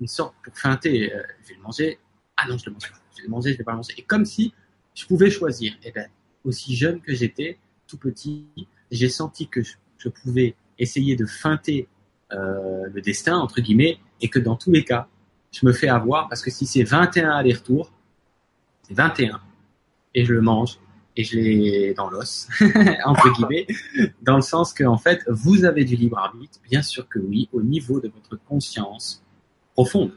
une sorte pour feinter, euh, je vais le manger, ah non je le mange pas, je vais le manger, je vais pas le manger. Et comme si je pouvais choisir. Et eh ben aussi jeune que j'étais, tout petit, j'ai senti que je, pouvais essayer de feinter euh, le destin, entre guillemets, et que dans tous les cas, je me fais avoir, parce que si c'est 21 allers-retours, c'est 21, et je le mange, et je l'ai dans l'os, entre guillemets, dans le sens que, en fait, vous avez du libre arbitre, bien sûr que oui, au niveau de votre conscience profonde.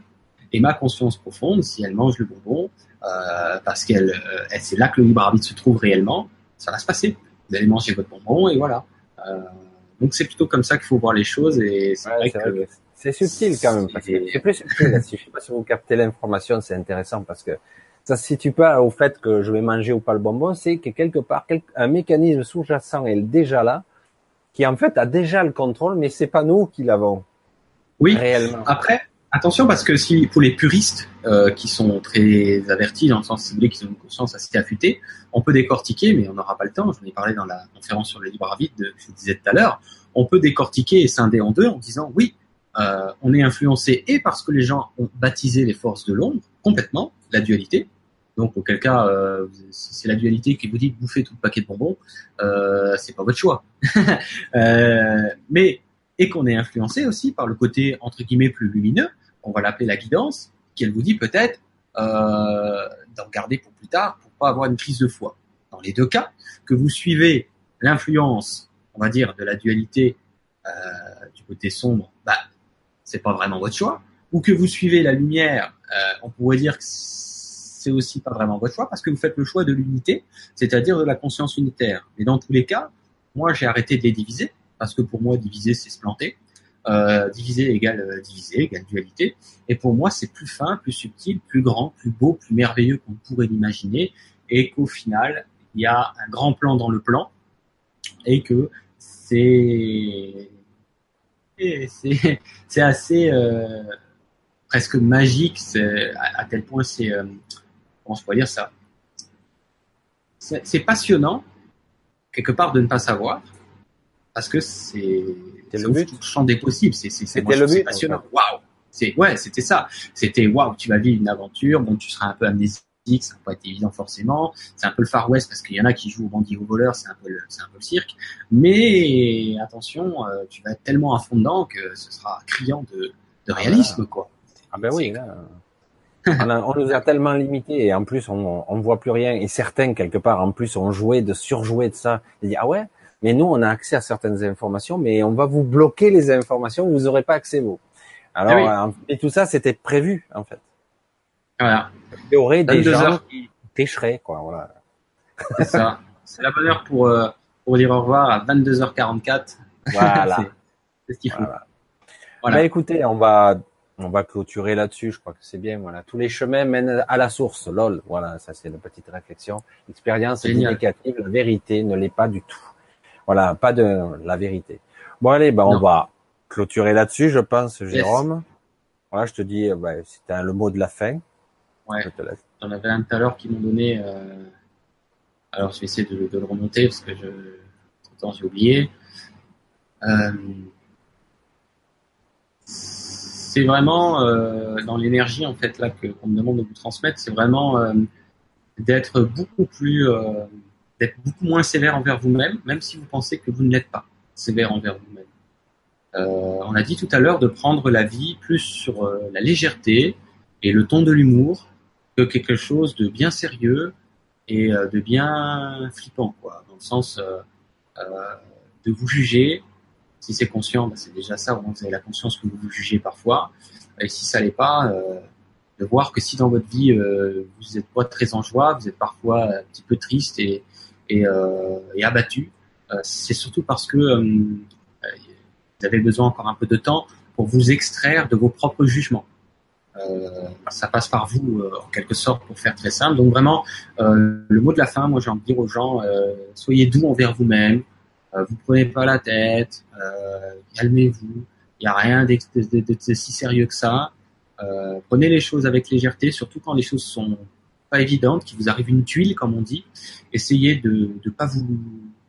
Et ma conscience profonde, si elle mange le bonbon, euh, parce qu'elle, euh, c'est là que le libre arbitre se trouve réellement, ça va se passer vous allez manger votre bonbon et voilà. Euh, donc c'est plutôt comme ça qu'il faut voir les choses et c'est ouais, vrai que c'est subtil quand même. C'est plus subtil. je sais pas si vous captez l'information, c'est intéressant parce que ça se situe pas au fait que je vais manger ou pas le bonbon, c'est que quelque part un mécanisme sous-jacent est déjà là, qui en fait a déjà le contrôle, mais c'est pas nous qui l'avons. Oui. Réellement. Après, Attention parce que si pour les puristes euh, qui sont très avertis dans le sens ciblé, qui ont une conscience assez affûtée, on peut décortiquer, mais on n'aura pas le temps. J'en ai parlé dans la conférence sur le libre arbitre que je vous disais tout à l'heure. On peut décortiquer et scinder en deux en disant oui, euh, on est influencé et parce que les gens ont baptisé les forces de l'ombre complètement, la dualité. Donc auquel cas, euh, c'est la dualité qui vous dit bouffer tout le paquet de bonbons, c'est pas votre choix. mais et qu'on est influencé aussi par le côté entre guillemets plus lumineux on va l'appeler la guidance, qu'elle vous dit peut-être euh, d'en garder pour plus tard, pour pas avoir une crise de foi. Dans les deux cas, que vous suivez l'influence, on va dire, de la dualité euh, du côté sombre, bah, c'est pas vraiment votre choix, ou que vous suivez la lumière, euh, on pourrait dire que c'est aussi pas vraiment votre choix parce que vous faites le choix de l'unité, c'est-à-dire de la conscience unitaire. Mais dans tous les cas, moi j'ai arrêté de les diviser parce que pour moi diviser c'est se planter. Euh, divisé égale euh, divisé égale dualité. Et pour moi, c'est plus fin, plus subtil, plus grand, plus beau, plus merveilleux qu'on pourrait l'imaginer, et qu'au final, il y a un grand plan dans le plan, et que c'est c'est assez euh, presque magique, à, à tel point c'est comment je pourrais dire ça? C'est passionnant quelque part de ne pas savoir parce que c'est le tout le champ des possibles. C'est passionnant. Waouh. C'est ouais, c'était ça. C'était waouh, tu vas vivre une aventure. Bon, tu seras un peu amnésique, ça va pas être évident forcément. C'est un peu le Far West parce qu'il y en a qui jouent au bandit au voleur, c'est un peu le, c'est un peu le cirque. Mais attention, euh, tu vas être tellement à fond dedans que ce sera criant de, de réalisme, quoi. Ah ben oui, là, on, a- on nous a tellement limités et en plus on, on voit plus rien. Et certains quelque part en plus ont joué de surjouer de ça. Ils disent ah ouais, mais nous on a accès à certaines informations, mais on va vous bloquer les informations, vous aurez pas accès vous. Alors Ah euh, et tout ça c'était prévu en fait. Voilà, Il y aurait des 22 gens heures. qui tricheraient quoi. Voilà. c'est ça. C'est la bonne heure pour euh, pour dire au revoir à 22h44. Voilà. C'est- ce qu'il faut. Voilà. Voilà. Bah, écoutez, on va on va clôturer là-dessus. Je crois que c'est bien. Voilà, tous les chemins mènent à la source. Lol. Voilà, ça c'est une petite réflexion. L'expérience est indicative. La vérité ne l'est pas du tout. Voilà, pas de la vérité. Bon allez, bah on Non. va clôturer là-dessus, je pense, Jérôme. Voilà, je te dis, euh, bah, c'était le mot de la fin. Ouais. Je te laisse. J'en avais un tout à l'heure qui m'ont donné. euh, Alors, je vais essayer de, de le remonter parce que je, temps j'ai oublié. Euh, C'est vraiment euh, dans l'énergie en fait là que qu'on me demande de vous transmettre. C'est vraiment d'être beaucoup plus, d'être beaucoup moins sévère envers vous-même, même si vous pensez que vous ne l'êtes pas sévère envers vous-même. Euh, on a dit tout à l'heure de prendre la vie plus sur euh, la légèreté et le ton de l'humour que quelque chose de bien sérieux et euh, de bien flippant, quoi. Dans le sens de vous juger. Si c'est conscient, bah, c'est déjà ça. Vous avez la conscience que vous vous jugez parfois. Et si ça l'est pas, de voir que si dans votre vie vous n'êtes pas très en joie, vous êtes parfois un petit peu triste et et, euh, et abattu, euh, c'est surtout parce que euh, vous avez besoin encore un peu de temps pour vous extraire de vos propres jugements. Ça passe par vous en quelque sorte pour faire très simple. Donc vraiment, le mot de la fin, moi j'ai envie de dire aux gens, soyez doux envers vous-même, vous prenez pas la tête, calmez-vous, il n'y a rien de, de- si sérieux que ça. Prenez les choses avec légèreté, surtout quand les choses sont pas évidentes, qu'il vous arrive une tuile comme on dit. Essayez de ne pas vous,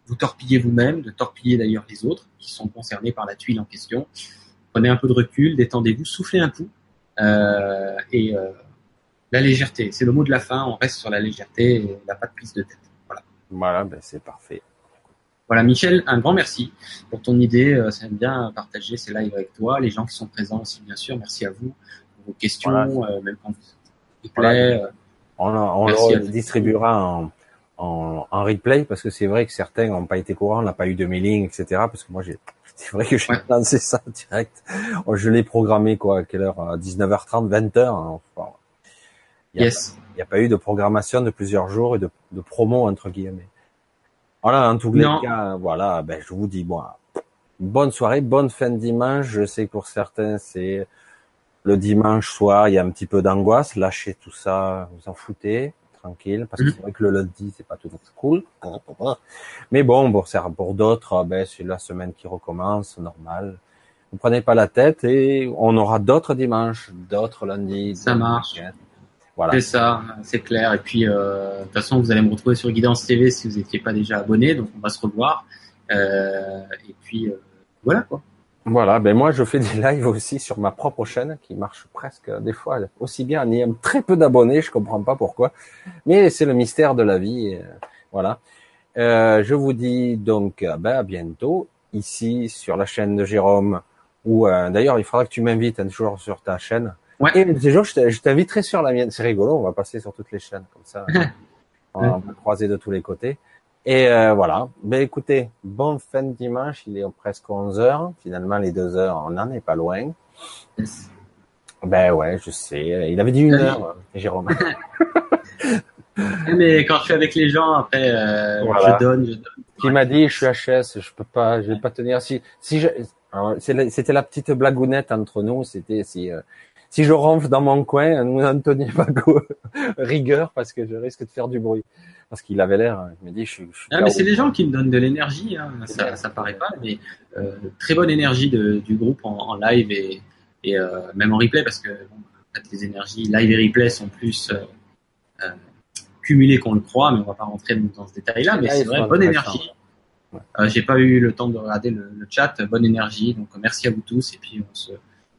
vous torpiller vous-même, de torpiller d'ailleurs les autres qui sont concernés par la tuile en question. Prenez un peu de recul, détendez-vous, soufflez un coup. Euh, et euh, la légèreté, c'est le mot de la fin. On reste sur la légèreté et la pas de prise de tête. Voilà. Voilà, ben c'est parfait. Voilà, Michel, un grand merci pour ton idée. Euh, Ça aime bien partager ces lives avec toi. Les gens qui sont présents aussi, bien sûr. Merci à vous pour vos questions, Voilà. euh, même quand vous plaît. euh, On, on Merci le distribuera en, en, en replay parce que c'est vrai que certains n'ont pas été courants, on n'a pas eu de mailing, etc. Parce que moi, j'ai, c'est vrai que j'ai Ouais. lancé ça direct. Oh, Je l'ai programmé quoi, à quelle heure À 19h30, 20h. hein. Enfin, il a yes. N'y a pas eu de programmation de plusieurs jours et de, de promo entre guillemets. Voilà, en tous les Non. cas, voilà, ben je vous dis bon, bonne soirée, bonne fin de dimanche. Je sais que pour certains c'est le dimanche soir, il y a un petit peu d'angoisse. Lâchez tout ça, vous en foutez, tranquille, parce que Mhm. c'est vrai que le lundi c'est pas tout cool. Mais bon, pour certains- pour d'autres, ben c'est la semaine qui recommence, normal. Vous prenez pas la tête et on aura d'autres dimanches, d'autres lundis. Ça marche. week-ends. Voilà. C'est ça, c'est clair. Et puis, euh, de toute façon, vous allez me retrouver sur Guidance TV si vous n'étiez pas déjà abonné. Donc, on va se revoir. Euh, et puis, euh, voilà quoi. Voilà, ben moi je fais des lives aussi sur ma propre chaîne qui marche presque des fois aussi bien en ayant très peu d'abonnés, je comprends pas pourquoi, mais c'est le mystère de la vie, euh, voilà. Euh, je vous dis donc euh, ben, à bientôt ici sur la chaîne de Jérôme ou euh, d'ailleurs il faudra que tu m'invites un jour sur ta chaîne. Ouais. Et un jour je t'inviterai sur la mienne, c'est rigolo, on va passer sur toutes les chaînes comme ça, on va croiser de tous les côtés. Et euh, voilà. Ben écoutez, bonne fin de dimanche. Il est presque 11 heures. Finalement, les deux heures, on n'en est pas loin. Yes. Ben ouais, je sais. Il avait dit une Allez. heure, Jérôme. Mais quand je suis avec les gens, après, euh, Voilà. je donne, je donne. Il m'a dit, je suis HS, je peux pas, je vais pas tenir. Si, si je, c'était la petite blagounette entre nous. C'était si, euh, si je ronfle dans mon coin, nous n'en teniez pas rigueur parce que je risque de faire du bruit. Parce qu'il avait l'air, il me dit, je suis. Je suis Ah, mais c'est les gens qui me donnent de l'énergie. Hein. Ça, ça paraît pas, mais euh, très bonne énergie de, du groupe en, en live et, et euh, même en replay parce que bon, les énergies live et replay sont plus cumulées qu'on le croit, mais on va pas rentrer dans ce détail-là. Mais c'est vrai, bonne énergie. Euh, j'ai pas eu le temps de regarder le, le, chat. Bonne énergie. Donc merci à vous tous et puis on se,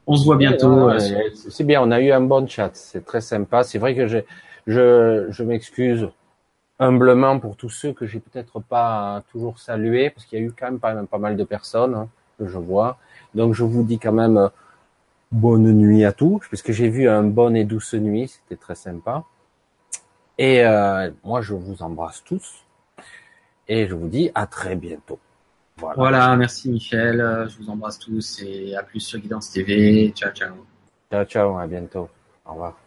on se voit bientôt. Euh, c'est bien. On a eu un bon chat. C'est très sympa. C'est vrai que je, je m'excuse humblement pour tous ceux que j'ai peut-être pas toujours salués parce qu'il y a eu quand même pas, pas mal de personnes hein, que je vois. Donc je vous dis quand même euh, bonne nuit à tous puisque j'ai vu un bon et douce nuit. C'était très sympa. Et euh, moi je vous embrasse tous et je vous dis à très bientôt. Voilà. voilà. merci Michel, je vous embrasse tous et à plus sur Guidance TV. Ciao, ciao. Ciao, ciao, à bientôt. Au revoir.